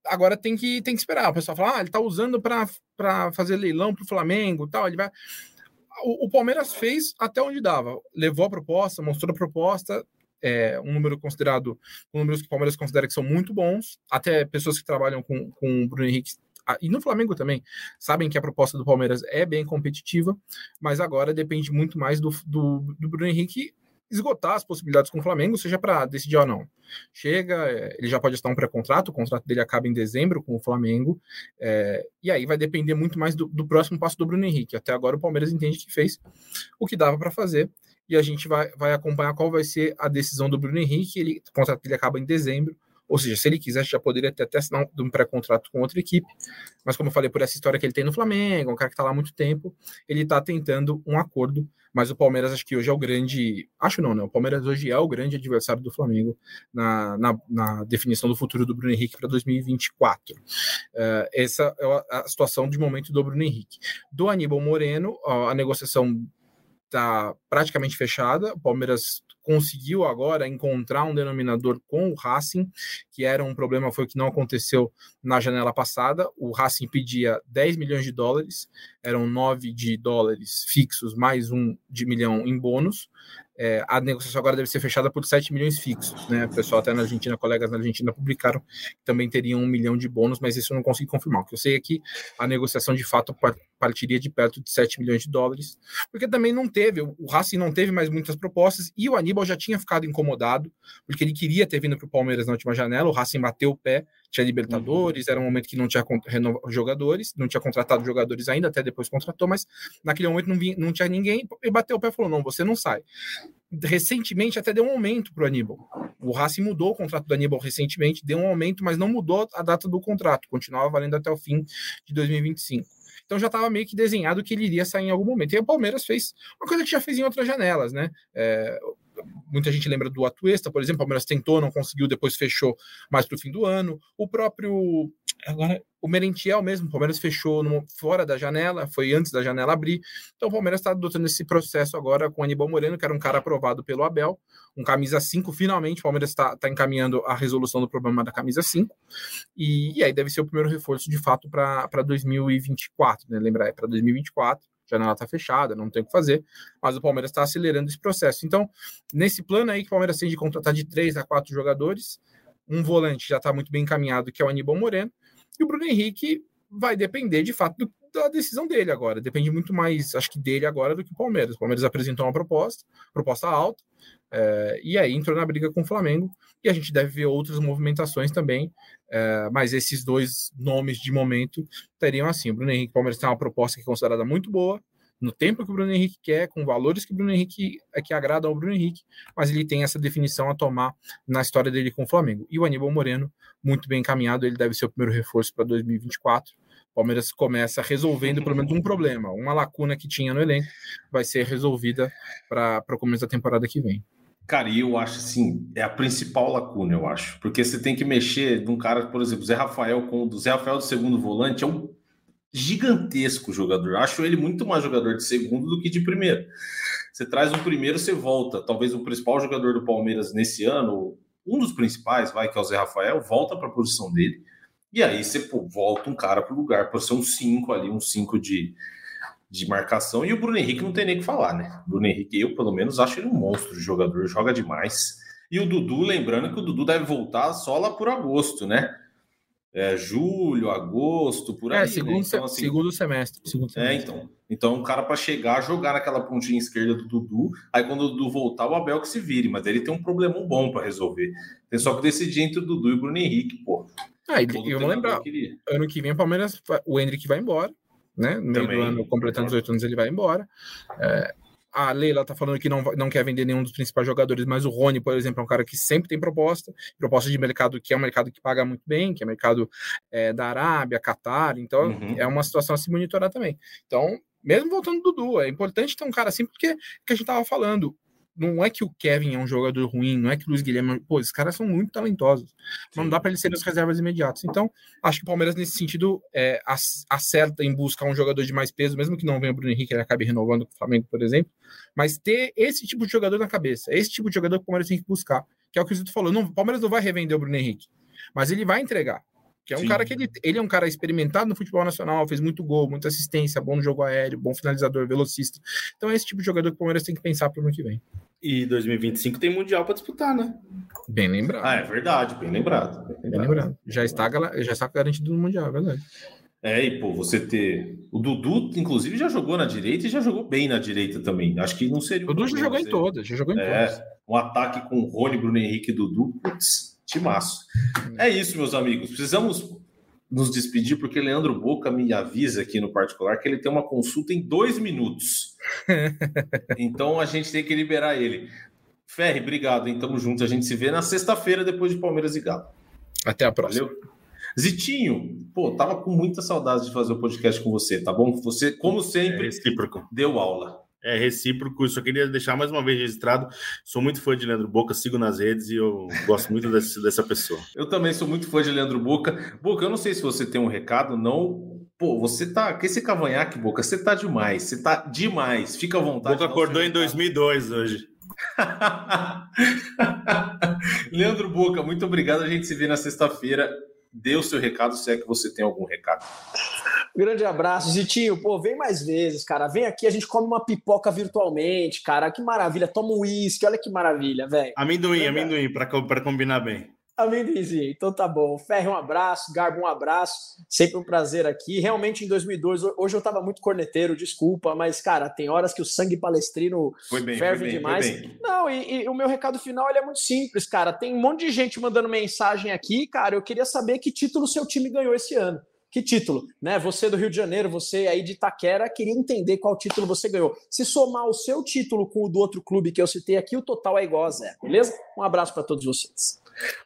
agora tem que, tem que esperar. O pessoal fala, ah, ele tá usando para fazer leilão para o Flamengo tal. Ele vai. O, o, Palmeiras fez até onde dava. Levou a proposta, mostrou a proposta. É, um número considerado, um número que o Palmeiras considera que são muito bons. Até pessoas que trabalham com, com o Bruno Henrique e no Flamengo também, sabem que a proposta do Palmeiras é bem competitiva, mas agora depende muito mais do, do, do Bruno Henrique esgotar as possibilidades com o Flamengo, seja para decidir ou não. Chega, é, ele já pode estar um pré-contrato, o contrato dele acaba em dezembro com o Flamengo, é, e aí vai depender muito mais do, do, próximo passo do Bruno Henrique. Até agora o Palmeiras entende que fez o que dava para fazer, e a gente vai, vai acompanhar qual vai ser a decisão do Bruno Henrique. Ele, o contrato dele acaba em dezembro, ou seja, se ele quisesse, já poderia ter até assinar um pré-contrato com outra equipe. Mas, como eu falei, por essa história que ele tem no Flamengo, um cara que está lá há muito tempo, ele está tentando um acordo. Mas o Palmeiras, acho que hoje é o grande. Acho não, né? O Palmeiras hoje é o grande adversário do Flamengo na, na, na definição do futuro do Bruno Henrique para 2024. Uh, essa é a situação de momento do Bruno Henrique. Do Aníbal Moreno, a negociação está praticamente fechada. O Palmeiras conseguiu agora encontrar um denominador com o Racing, que era um problema, foi que não aconteceu na janela passada. O Racing pedia 10 milhões de dólares, eram 9 de dólares fixos, mais um de milhão em bônus. É, a negociação agora deve ser fechada por 7 milhões fixos. Né? O pessoal até na Argentina, colegas na Argentina publicaram que também teriam um milhão de bônus, mas isso eu não consegui confirmar. O que eu sei é que a negociação de fato partiria de perto de 7 milhões de dólares, porque também não teve, o Racing não teve mais muitas propostas e o Aníbal já tinha ficado incomodado, porque ele queria ter vindo para o Palmeiras na última janela, o Racing bateu o pé, tinha Libertadores, uhum. era um momento que não tinha jogadores, não tinha contratado jogadores ainda, até depois contratou, mas naquele momento não, vinha, não tinha ninguém, e bateu o pé e falou: não, você não sai. Recentemente até deu um aumento para o Aníbal. O Racing mudou o contrato do Aníbal recentemente, deu um aumento, mas não mudou a data do contrato, continuava valendo até o fim de 2025. Então já estava meio que desenhado que ele iria sair em algum momento. E o Palmeiras fez uma coisa que já fez em outras janelas, né? É, muita gente lembra do Atuesta, por exemplo, o Palmeiras tentou, não conseguiu, depois fechou mais para o fim do ano. O próprio. Agora, o Merentiel mesmo, o Palmeiras fechou no, fora da janela, foi antes da janela abrir. Então o Palmeiras está adotando esse processo agora com o Aníbal Moreno, que era um cara aprovado pelo Abel, um camisa 5. Finalmente, o Palmeiras está tá encaminhando a resolução do problema da camisa 5. E, e aí deve ser o primeiro reforço de fato para 2024, né? Lembrar, é para 2024 janela está fechada, não tem o que fazer, mas o Palmeiras está acelerando esse processo. Então, nesse plano aí que o Palmeiras tem de contratar de três a quatro jogadores, um volante já está muito bem encaminhado, que é o Aníbal Moreno, e o Bruno Henrique vai depender de fato do, da decisão dele agora. Depende muito mais, acho que dele agora do que o Palmeiras. O Palmeiras apresentou uma proposta, proposta alta, é, e aí entrou na briga com o Flamengo. E a gente deve ver outras movimentações também. É, mas esses dois nomes de momento teriam assim: o Bruno Henrique Palmeiras tem uma proposta que é considerada muito boa, no tempo que o Bruno Henrique quer, com valores que o Bruno Henrique é que agradam ao Bruno Henrique, mas ele tem essa definição a tomar na história dele com o Flamengo. E o Aníbal Moreno, muito bem encaminhado, ele deve ser o primeiro reforço para 2024. O Palmeiras começa resolvendo pelo menos um problema, uma lacuna que tinha no elenco, vai ser resolvida para o começo da temporada que vem. Cara, e eu acho assim, é a principal lacuna, eu acho. Porque você tem que mexer num cara, por exemplo, Zé Rafael, com o Zé Rafael do segundo volante, é um gigantesco jogador. Acho ele muito mais jogador de segundo do que de primeiro. Você traz um primeiro, você volta. Talvez o principal jogador do Palmeiras nesse ano, um dos principais, vai, que é o Zé Rafael, volta para a posição dele. E aí você pô, volta um cara para o lugar, por ser um 5 ali, um 5 de, de marcação. E o Bruno Henrique não tem nem o que falar, né? O Bruno Henrique, eu pelo menos acho ele um monstro de jogador, joga demais. E o Dudu, lembrando que o Dudu deve voltar só lá por agosto, né? É, julho, agosto, por É, aí. segundo, né? Então, assim, segundo semestre. Segundo é, semestre. então. Então, um cara para chegar, jogar naquela pontinha esquerda do Dudu, aí quando o Dudu voltar, o Abel que se vire, mas ele tem um problemão bom para resolver. Tem só que decidir entre o Dudu e o Bruno Henrique, pô. Ah, e, e vamos lembrar, queria. ano que vem o Palmeiras, o Hendrick vai embora, né? No meio Também. do ano, completando os oito anos, ele vai embora. É, a Leila tá falando que não, não quer vender nenhum dos principais jogadores, mas o Rony, por exemplo, é um cara que sempre tem proposta, proposta de mercado que é um mercado que paga muito bem, que é mercado é, da Arábia, Catar, então Uhum. é uma situação a se monitorar também. Então, mesmo voltando do Dudu, é importante ter um cara assim, porque que a gente tava falando. Não é que o Kevin é um jogador ruim, não é que o Luiz Guilherme. Pô, esses caras são muito talentosos. Não dá para eles serem as reservas imediatas. Então, acho que o Palmeiras, nesse sentido, é, ac- acerta em buscar um jogador de mais peso, mesmo que não venha o Bruno Henrique, ele acabe renovando com o Flamengo, por exemplo. Mas ter esse tipo de jogador na cabeça, esse tipo de jogador que o Palmeiras tem que buscar. Que é o que o Zito falou. Não, o Palmeiras não vai revender o Bruno Henrique, mas ele vai entregar. Que é um Sim. cara que ele, ele é um cara experimentado no futebol nacional, fez muito gol, muita assistência, bom jogo aéreo, bom finalizador, velocista. Então é esse tipo de jogador que o Palmeiras tem que pensar para o ano que vem. E 2025 tem Mundial para disputar, né? Bem lembrado. Ah, é verdade, bem lembrado. Bem Bem lembrado. Já está, já está garantido no Mundial, é verdade. É, e pô, você ter. O Dudu, inclusive, já jogou na direita e já jogou bem na direita também. Acho que não seria. O Dudu já jogou em você- todas, já jogou em todas. É, um ataque com Rony, Bruno Henrique e Dudu. Putz, timaço. É isso, meus amigos. Precisamos nos despedir, porque Leandro Boca me avisa aqui no particular que ele tem uma consulta em dois minutos. então a gente tem que liberar ele. Ferri, obrigado, hein? Tamo junto. A gente se vê na sexta-feira depois de Palmeiras e Galo. Até a próxima. Valeu? Zitinho, pô, tava com muita saudade de fazer o podcast com você, tá bom? Você, como É sempre, recíproco. deu aula. É recíproco. Só queria deixar mais uma vez registrado. Sou muito fã de Leandro Boca, sigo nas redes e eu gosto muito desse- dessa pessoa. Eu também sou muito fã de Leandro Boca. Boca, eu não sei se você tem um recado, não. Pô, você tá. Que esse cavanhaque, Boca, você tá demais. Você tá demais. Fica à vontade. Boca acordou em recado. 2002 hoje. Leandro Boca, muito obrigado. A gente se vê na sexta-feira. Dê o seu recado, se é que você tem algum recado. Grande abraço, Zitinho. Pô, vem mais vezes, cara. Vem aqui, a gente come uma pipoca virtualmente, cara. Que maravilha. Toma um uísque, olha que maravilha, velho. Amendoim, Verdade. amendoim, para combinar bem. Amendoimzinho. Então tá bom. Ferre, um abraço. Garbo, um abraço. Sempre um prazer aqui. Realmente, em 2002, hoje eu tava muito corneteiro, desculpa, mas, cara, tem horas que o sangue palestrino Foi bem, ferve foi bem, demais. foi bem. Não, e, e o meu recado final é muito simples, cara. Tem um monte de gente mandando mensagem aqui, cara. Eu queria saber que título seu time ganhou esse ano. Que título, né? Você do Rio de Janeiro, você aí de Itaquera, queria entender qual título você ganhou. Se somar o seu título com o do outro clube que eu citei aqui, o total é igual a zero, beleza? Um abraço para todos vocês.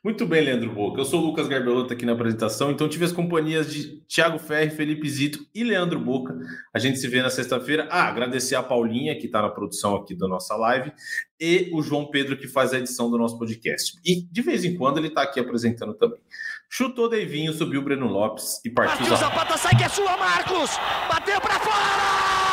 Muito bem, Leandro Boca. Eu sou o Lucas Garbelotto aqui na apresentação, então tive as companhias de Thiago Ferri, Felipe Zito e Leandro Boca. A gente se vê na sexta-feira. Ah, agradecer a Paulinha, que está na produção aqui da nossa live, e o João Pedro, que faz a edição do nosso podcast. E de vez em quando ele está aqui apresentando também. Chutou Deivinho, subiu o Breno Lopes e partiu. Partiu Zapata, sai que é sua, Marcos! Bateu pra fora!